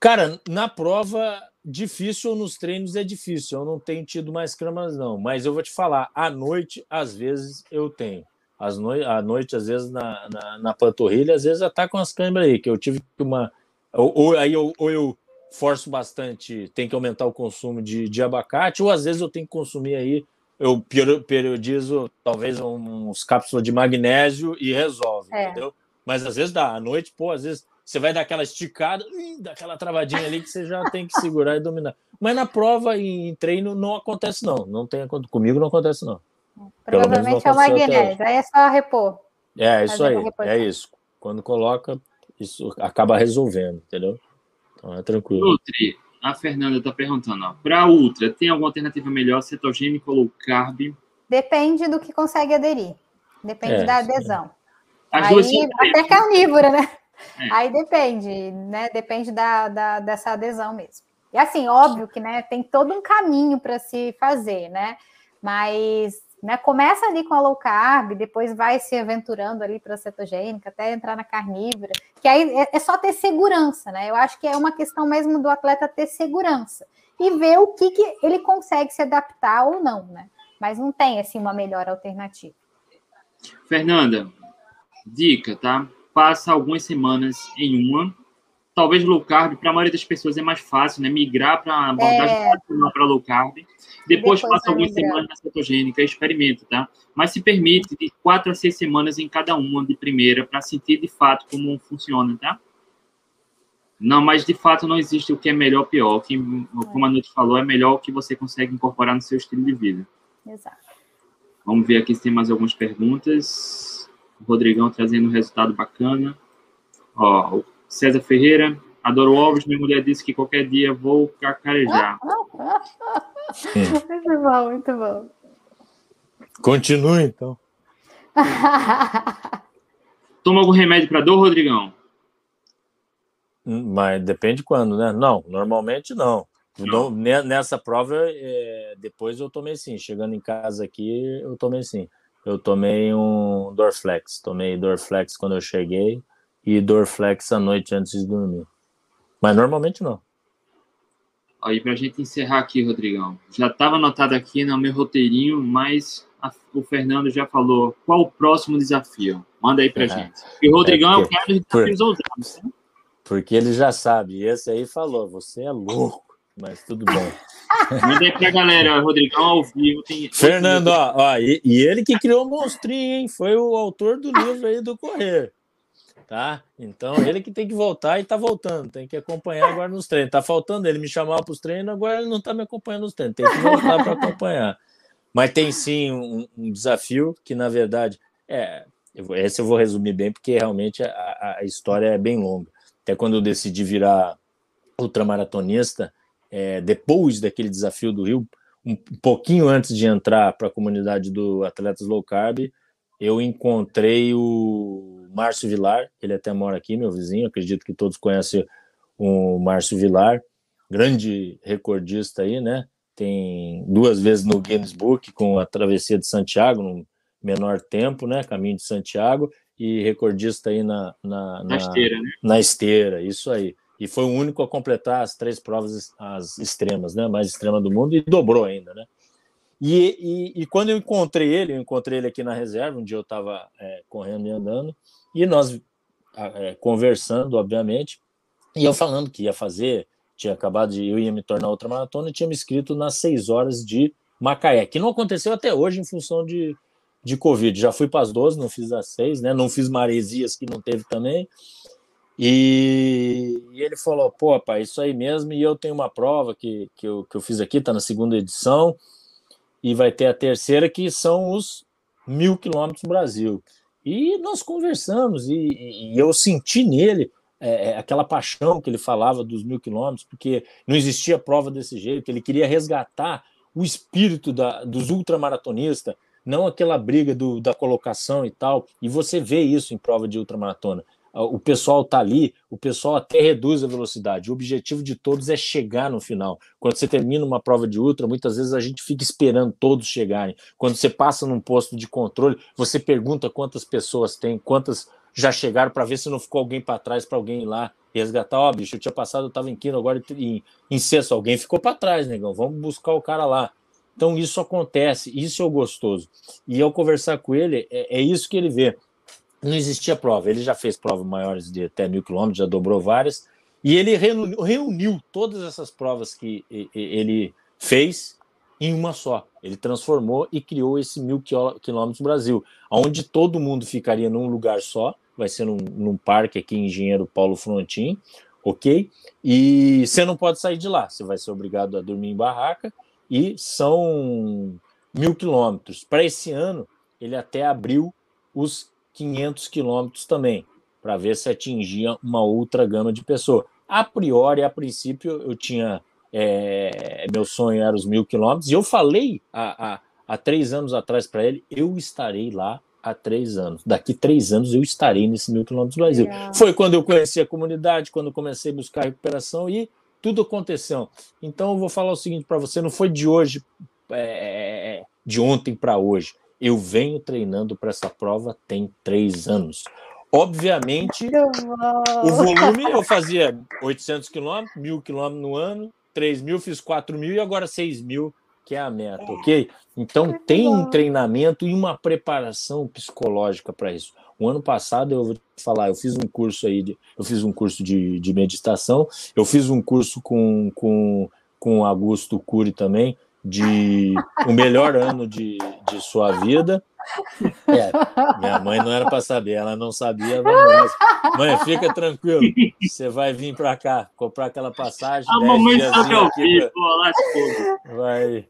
Cara, na prova, difícil nos treinos é difícil. Eu não tenho tido mais câmeras, não. Mas eu vou te falar, à noite, às vezes, eu tenho às noi à noite, às vezes na, na, na, panturrilha, às vezes já tá com as câimbras aí, que eu tive uma. Ou, ou aí eu, ou eu forço bastante, tem que aumentar o consumo de, de abacate, ou às vezes eu tenho que consumir aí, eu periodizo talvez uns cápsulas de magnésio e resolve, é. entendeu? Mas às vezes dá, à noite, pô, às vezes você vai dar aquela esticada, dá aquela travadinha ali que você já tem que segurar e dominar. Mas na prova e em treino não acontece, não. Não tem comigo não acontece, não. Provavelmente é o magnésio, aí é só repor. É, isso aí, é isso. Quando coloca, isso acaba resolvendo, entendeu? Então é tranquilo. Nutri, a Fernanda está perguntando, para Ultra, tem alguma alternativa melhor, cetogênico ou low carb? Depende do que consegue aderir. Depende é, da adesão. É. As aí, até carnívora, né? É. Aí depende, né? Depende da, da, dessa adesão mesmo. E assim, óbvio que né, tem todo um caminho para se fazer, né? Mas né? Começa ali com a low carb, depois vai se aventurando ali para a cetogênica, até entrar na carnívora, que aí é, é só ter segurança, né? Eu acho que é uma questão mesmo do atleta ter segurança e ver o que, que ele consegue se adaptar ou não, né? Mas não tem assim uma melhor alternativa. Fernanda, dica, tá? Passa algumas semanas em uma talvez low carb, para a maioria das pessoas é mais fácil, né? Migrar para abordagem é... para low carb. Depois, Depois passa algumas migrar. semanas na cetogênica, experimenta, tá? Mas se permite de quatro a seis semanas em cada uma de primeira para sentir de fato como funciona, tá? Não, mas de fato não existe o que é melhor ou pior. Que, como a Nuti falou, é melhor o que você consegue incorporar no seu estilo de vida. Exato. Vamos ver aqui se tem mais algumas perguntas. O Rodrigão trazendo um resultado bacana. Ó, o César Ferreira, adoro ovos. Minha mulher disse que qualquer dia vou cacarejar. muito bom, muito bom. Continue, então. [laughs] Toma algum remédio para dor, Rodrigão? Mas depende quando, né? Não, normalmente não. não. Nessa prova, é, depois eu tomei sim. Chegando em casa aqui, eu tomei sim. Eu tomei um Dorflex. Tomei Dorflex quando eu cheguei e Dorflex à noite antes de dormir. Mas normalmente não. Aí, para a gente encerrar aqui, Rodrigão, já estava anotado aqui no meu roteirinho, mas a, o Fernando já falou qual o próximo desafio. Manda aí para é. gente. E o Rodrigão é, porque, é o cara dos desafios por, ousados, né? Porque ele já sabe. Esse aí falou, você é louco, mas tudo bem. [laughs] Manda aí pra galera, Rodrigão ao vivo. Tem... Fernando, ó, ó e, e, ele que criou o monstrinho, hein? Foi o autor do livro aí do Correr tá? Então ele que tem que voltar e tá voltando, tem que acompanhar agora nos treinos. Tá faltando ele me chamar para os treinos, agora ele não tá me acompanhando nos treinos, tem que voltar para acompanhar. Mas tem sim um, um, desafio que, na verdade, é. Esse eu vou resumir bem, porque realmente a, a história é bem longa. Até quando eu decidi virar ultramaratonista, é, depois daquele desafio do Rio, um pouquinho antes de entrar para a comunidade do Atletas Low Carb, eu encontrei o Márcio Vilar, ele até mora aqui, meu vizinho, acredito que todos conhecem o Márcio Vilar, grande recordista aí, né? Tem duas vezes no Guinness Book com a travessia de Santiago, no menor tempo, né? Caminho de Santiago, e recordista aí na, na, na, na esteira, né? Na esteira, isso aí. E foi o único a completar as três provas, as extremas, né? Mais extrema do mundo, e dobrou ainda, né? E, e, e, quando eu encontrei ele, eu encontrei ele aqui na reserva, um dia eu estava é, correndo e andando, e nós é, conversando, obviamente, e eu falando que ia fazer, tinha acabado de. Eu ia me tornar outra maratona e tinha me inscrito nas seis horas de Macaé, que não aconteceu até hoje em função de, de Covid. Já fui para as 12, não fiz as seis, né? Não fiz Maresias, que não teve também. E, e, ele falou: pô, pai, isso aí mesmo. E eu tenho uma prova que, que, eu, que eu fiz aqui, tá na segunda edição, e vai ter a terceira, que são os mil quilômetros Brasil. E nós conversamos, e, e eu senti nele é, é, aquela paixão que ele falava dos mil quilômetros, porque não existia prova desse jeito, ele queria resgatar o espírito da, dos ultramaratonistas, não aquela briga do, da colocação e tal, e você vê isso em prova de ultramaratona o pessoal está ali, o pessoal até reduz a velocidade. O objetivo de todos é chegar no final. Quando você termina uma prova de ultra, muitas vezes a gente fica esperando todos chegarem. Quando você passa num posto de controle, você pergunta quantas pessoas tem, quantas já chegaram para ver se não ficou alguém para trás para alguém ir lá resgatar. Ó, oh, bicho, eu tinha passado, eu estava em quinto, agora em, em sexto, alguém ficou para trás, negão. Vamos buscar o cara lá. Então isso acontece, isso é o gostoso. E ao conversar com ele, é, é isso que ele vê não existia prova. Ele já fez provas maiores de até mil quilômetros, já dobrou várias, e ele reuniu todas essas provas que ele fez em uma só. Ele transformou e criou esse mil quilômetros Brasil, onde todo mundo ficaria num lugar só, vai ser num, num parque aqui em Engenheiro Paulo Frontin, ok? E você não pode sair de lá, você vai ser obrigado a dormir em barraca, e são mil quilômetros. Para esse ano, ele até abriu os 500 quilômetros também, para ver se atingia uma outra gama de pessoas. A priori, a princípio, eu tinha. É, meu sonho era os mil quilômetros, e eu falei há, há, há três anos atrás para ele: eu estarei lá há três anos. Daqui três anos eu estarei nesse mil quilômetros do Brasil. Legal. Foi quando eu conheci a comunidade, quando comecei a buscar recuperação e tudo aconteceu. Então eu vou falar o seguinte para você: não foi de hoje, é, de ontem para hoje. Eu venho treinando para essa prova tem três anos. Obviamente, o volume eu fazia 800 quilômetros, 1.000 quilômetros no ano, 3 mil, fiz 4 mil e agora 6 mil, que é a meta, ok? Então tem um treinamento e uma preparação psicológica para isso. O ano passado, eu vou te falar, eu fiz um curso aí, de, eu fiz um curso de, de meditação, eu fiz um curso com, com, com Augusto Cury também, de o melhor ano de, de sua vida. É, minha mãe não era para saber, ela não sabia. Mas, mãe, fica tranquilo, você vai vir para cá, comprar aquela passagem. A mamãe sabe ouvir, pra... vai.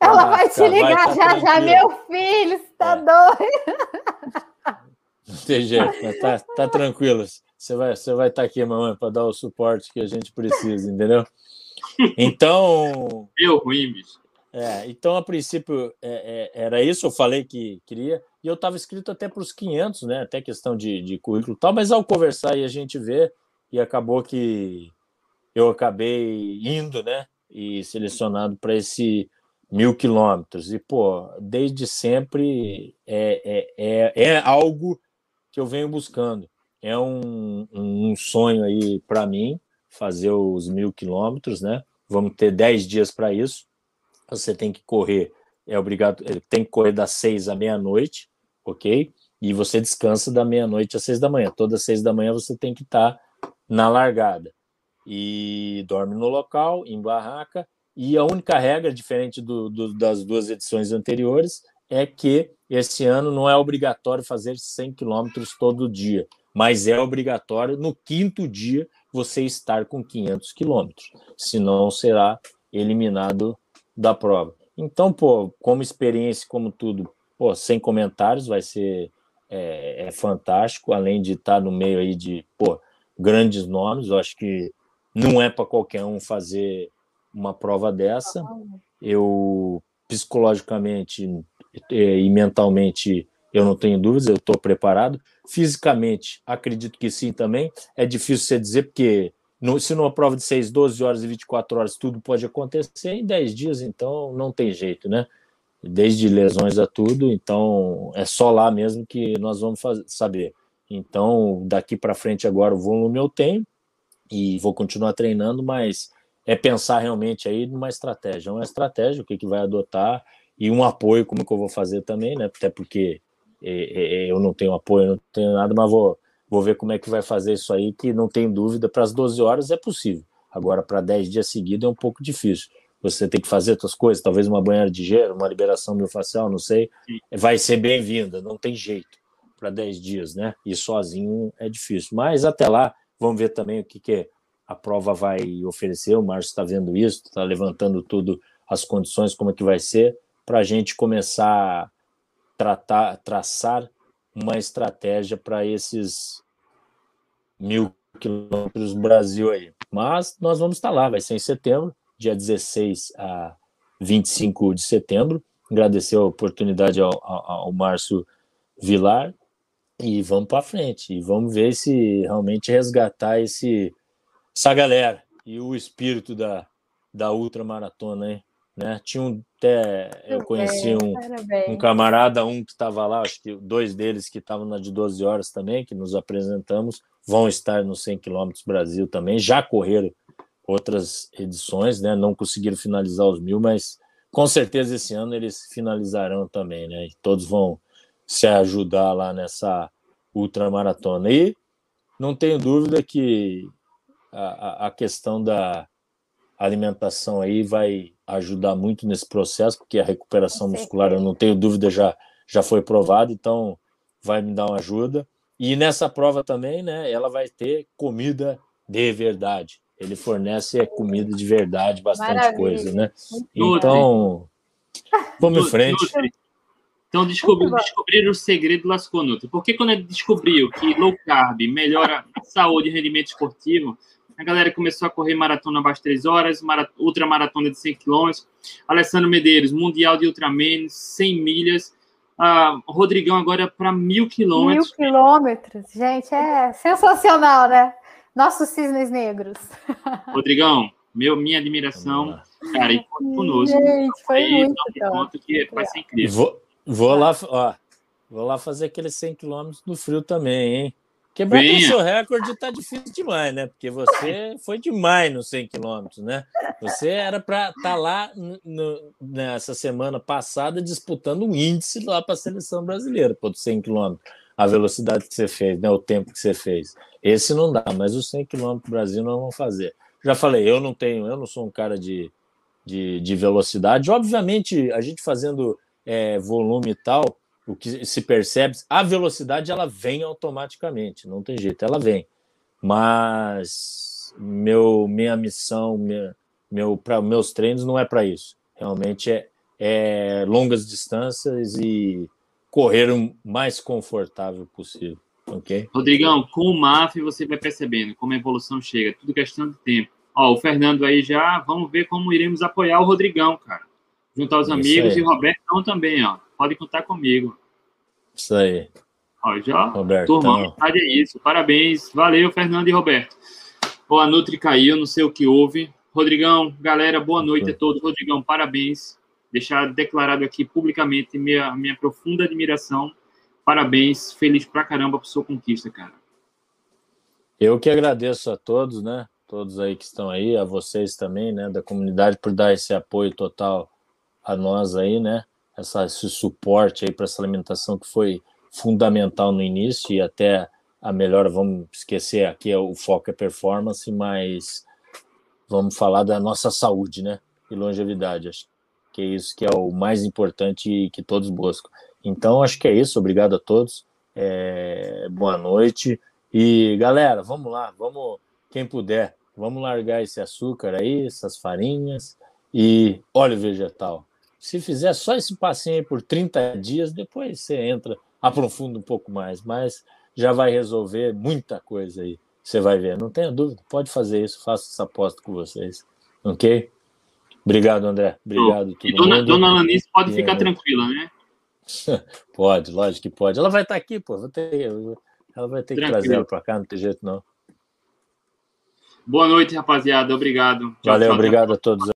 Ela vai te ligar vai já já, meu filho, você tá é. doido. Não tem jeito, tá, tá tranquilo. Você vai, você vai estar tá aqui, mamãe, para dar o suporte que a gente precisa, entendeu? Então. Deu ruim, bicho. É, então, a princípio, é, é, era isso, eu falei que queria, e eu estava escrito até para os 500, né, até questão de, de currículo e tal, mas ao conversar e a gente vê, e acabou que eu acabei indo, né? E selecionado para esse mil quilômetros. E, pô, desde sempre é, é, é, é algo que eu venho buscando. É um, um sonho aí para mim fazer os mil quilômetros, né? Vamos ter dez dias para isso. Você tem que correr, é obrigado, tem que correr das seis à meia-noite, ok? E você descansa da meia-noite às seis da manhã. Todas as seis da manhã você tem que estar tá na largada. E dorme no local, em barraca. E a única regra, diferente do, do, das duas edições anteriores, é que esse ano não é obrigatório fazer 100 quilômetros todo dia, mas é obrigatório no quinto dia você estar com 500 quilômetros, senão será eliminado da prova. Então, pô, como experiência, como tudo, pô, sem comentários, vai ser é, é fantástico, além de estar no meio aí de pô, grandes nomes, eu acho que não é para qualquer um fazer uma prova dessa. Eu psicologicamente e mentalmente eu não tenho dúvidas, eu estou preparado. Fisicamente, acredito que sim também. É difícil você dizer, porque no, se numa prova de 6, 12 horas e 24 horas tudo pode acontecer, em 10 dias, então não tem jeito, né? Desde lesões a tudo, então é só lá mesmo que nós vamos fazer, saber. Então, daqui para frente agora o volume eu tenho e vou continuar treinando, mas é pensar realmente aí numa estratégia, uma estratégia, o que, que vai adotar e um apoio, como que eu vou fazer também, né? Até porque é, é, é, eu não tenho apoio, não tenho nada, mas vou, vou ver como é que vai fazer isso aí, que não tem dúvida, para as 12 horas é possível. Agora, para 10 dias seguidos é um pouco difícil. Você tem que fazer outras coisas, talvez uma banheira de gelo, uma liberação miofascial, não sei. Vai ser bem-vinda, não tem jeito para 10 dias, né? E sozinho é difícil. Mas até lá, vamos ver também o que, que a prova vai oferecer. O Márcio está vendo isso, está levantando tudo, as condições, como é que vai ser, para a gente começar tratar, traçar uma estratégia para esses mil quilômetros do Brasil aí. Mas nós vamos estar lá, vai ser em setembro, dia 16 a 25 de setembro. Agradecer a oportunidade ao, ao, ao Márcio Vilar e vamos para frente. E vamos ver se realmente resgatar esse, essa galera e o espírito da, da ultramaratona, hein? Né? Tinha um, até eu conheci um, um camarada, um que estava lá, acho que dois deles que estavam na de 12 horas também, que nos apresentamos, vão estar no 100 km Brasil também, já correram outras edições, né? Não conseguiram finalizar os mil, mas com certeza esse ano eles finalizarão também, né? E todos vão se ajudar lá nessa ultramaratona. E não tenho dúvida que a, a questão da alimentação aí vai ajudar muito nesse processo, porque a recuperação muscular, eu não tenho dúvida, já, já foi provado, então vai me dar uma ajuda. E nessa prova também, né, ela vai ter comida de verdade. Ele fornece comida de verdade, bastante Maravilha. coisa, né? Então, vamos em frente. Então descobriram, descobriram o segredo lascou Nutri. Porque quando ele descobriu que low carb melhora a saúde e rendimento esportivo, a galera começou a correr maratona abaixo de 3 horas, marat ultramaratona de 100 km. Alessandro Medeiros, Mundial de Ultraman, 100 milhas. Uh, Rodrigão agora para mil quilômetros. Mil quilômetros, gente, é sensacional, né? Nossos cisnes negros. [laughs] Rodrigão, meu, minha admiração, cara, e conosco. Gente, foi aí, muito ponto que vai ser incrível. Vou, vou lá, ó, vou lá fazer aqueles 100 quilômetros no frio também, hein? Quebrar o seu recorde tá difícil demais, né? Porque você [laughs] foi demais nos 100 quilômetros, né? Você era para estar tá lá no, nessa semana passada disputando um índice lá para a seleção brasileira, por 100 quilômetros. A velocidade que você fez, né? O tempo que você fez. Esse não dá, mas os 100 quilômetros Brasil não vão fazer. Já falei, eu não tenho, eu não sou um cara de, de, de velocidade. Obviamente, a gente fazendo é, volume e tal, o que se percebe, a velocidade ela vem automaticamente, não tem jeito, ela vem. Mas meu, minha missão, minha, meu, para meus treinos não é para isso. Realmente é, é longas distâncias e correr o mais confortável possível. ok? Rodrigão, com o MAF você vai percebendo como a evolução chega, tudo questão de tempo. Ó, o Fernando aí já, vamos ver como iremos apoiar o Rodrigão, cara. Junto aos amigos e o Roberto também, ó. Pode contar comigo. Isso aí. Ó, já, Roberto, turma, é isso. Parabéns. Valeu, Fernando e Roberto. Ó, a Nutri caiu, não sei o que houve. Rodrigão, galera, boa noite a todos. Rodrigão, parabéns. Deixar declarado aqui publicamente minha, minha profunda admiração. Parabéns, feliz pra caramba por sua conquista, cara. Eu que agradeço a todos, né? Todos aí que estão aí, a vocês também, né? Da comunidade por dar esse apoio total a nós aí, né? Essa, esse suporte aí para essa alimentação que foi fundamental no início e até a melhor, vamos esquecer aqui, o foco é performance, mas vamos falar da nossa saúde, né? E longevidade. Acho que é isso que é o mais importante e que todos buscam. Então, acho que é isso. Obrigado a todos. É... Boa noite. E, galera, vamos lá. Vamos, quem puder, vamos largar esse açúcar aí, essas farinhas e óleo vegetal. Se fizer só esse passinho aí por 30 dias, depois você entra aprofunda um pouco mais, mas já vai resolver muita coisa aí. Você vai ver, não tenha dúvida, pode fazer isso, faço essa aposta com vocês. Ok? Obrigado, André. Obrigado. E dona, mundo. dona Lanice pode e ficar tranquila, né? [laughs] pode, lógico que pode. Ela vai estar aqui, pô. Ter... Ela vai ter Tranquilo. que trazer ela para cá, não tem jeito não. Boa noite, rapaziada. Obrigado. Valeu, tchau, obrigado a todos.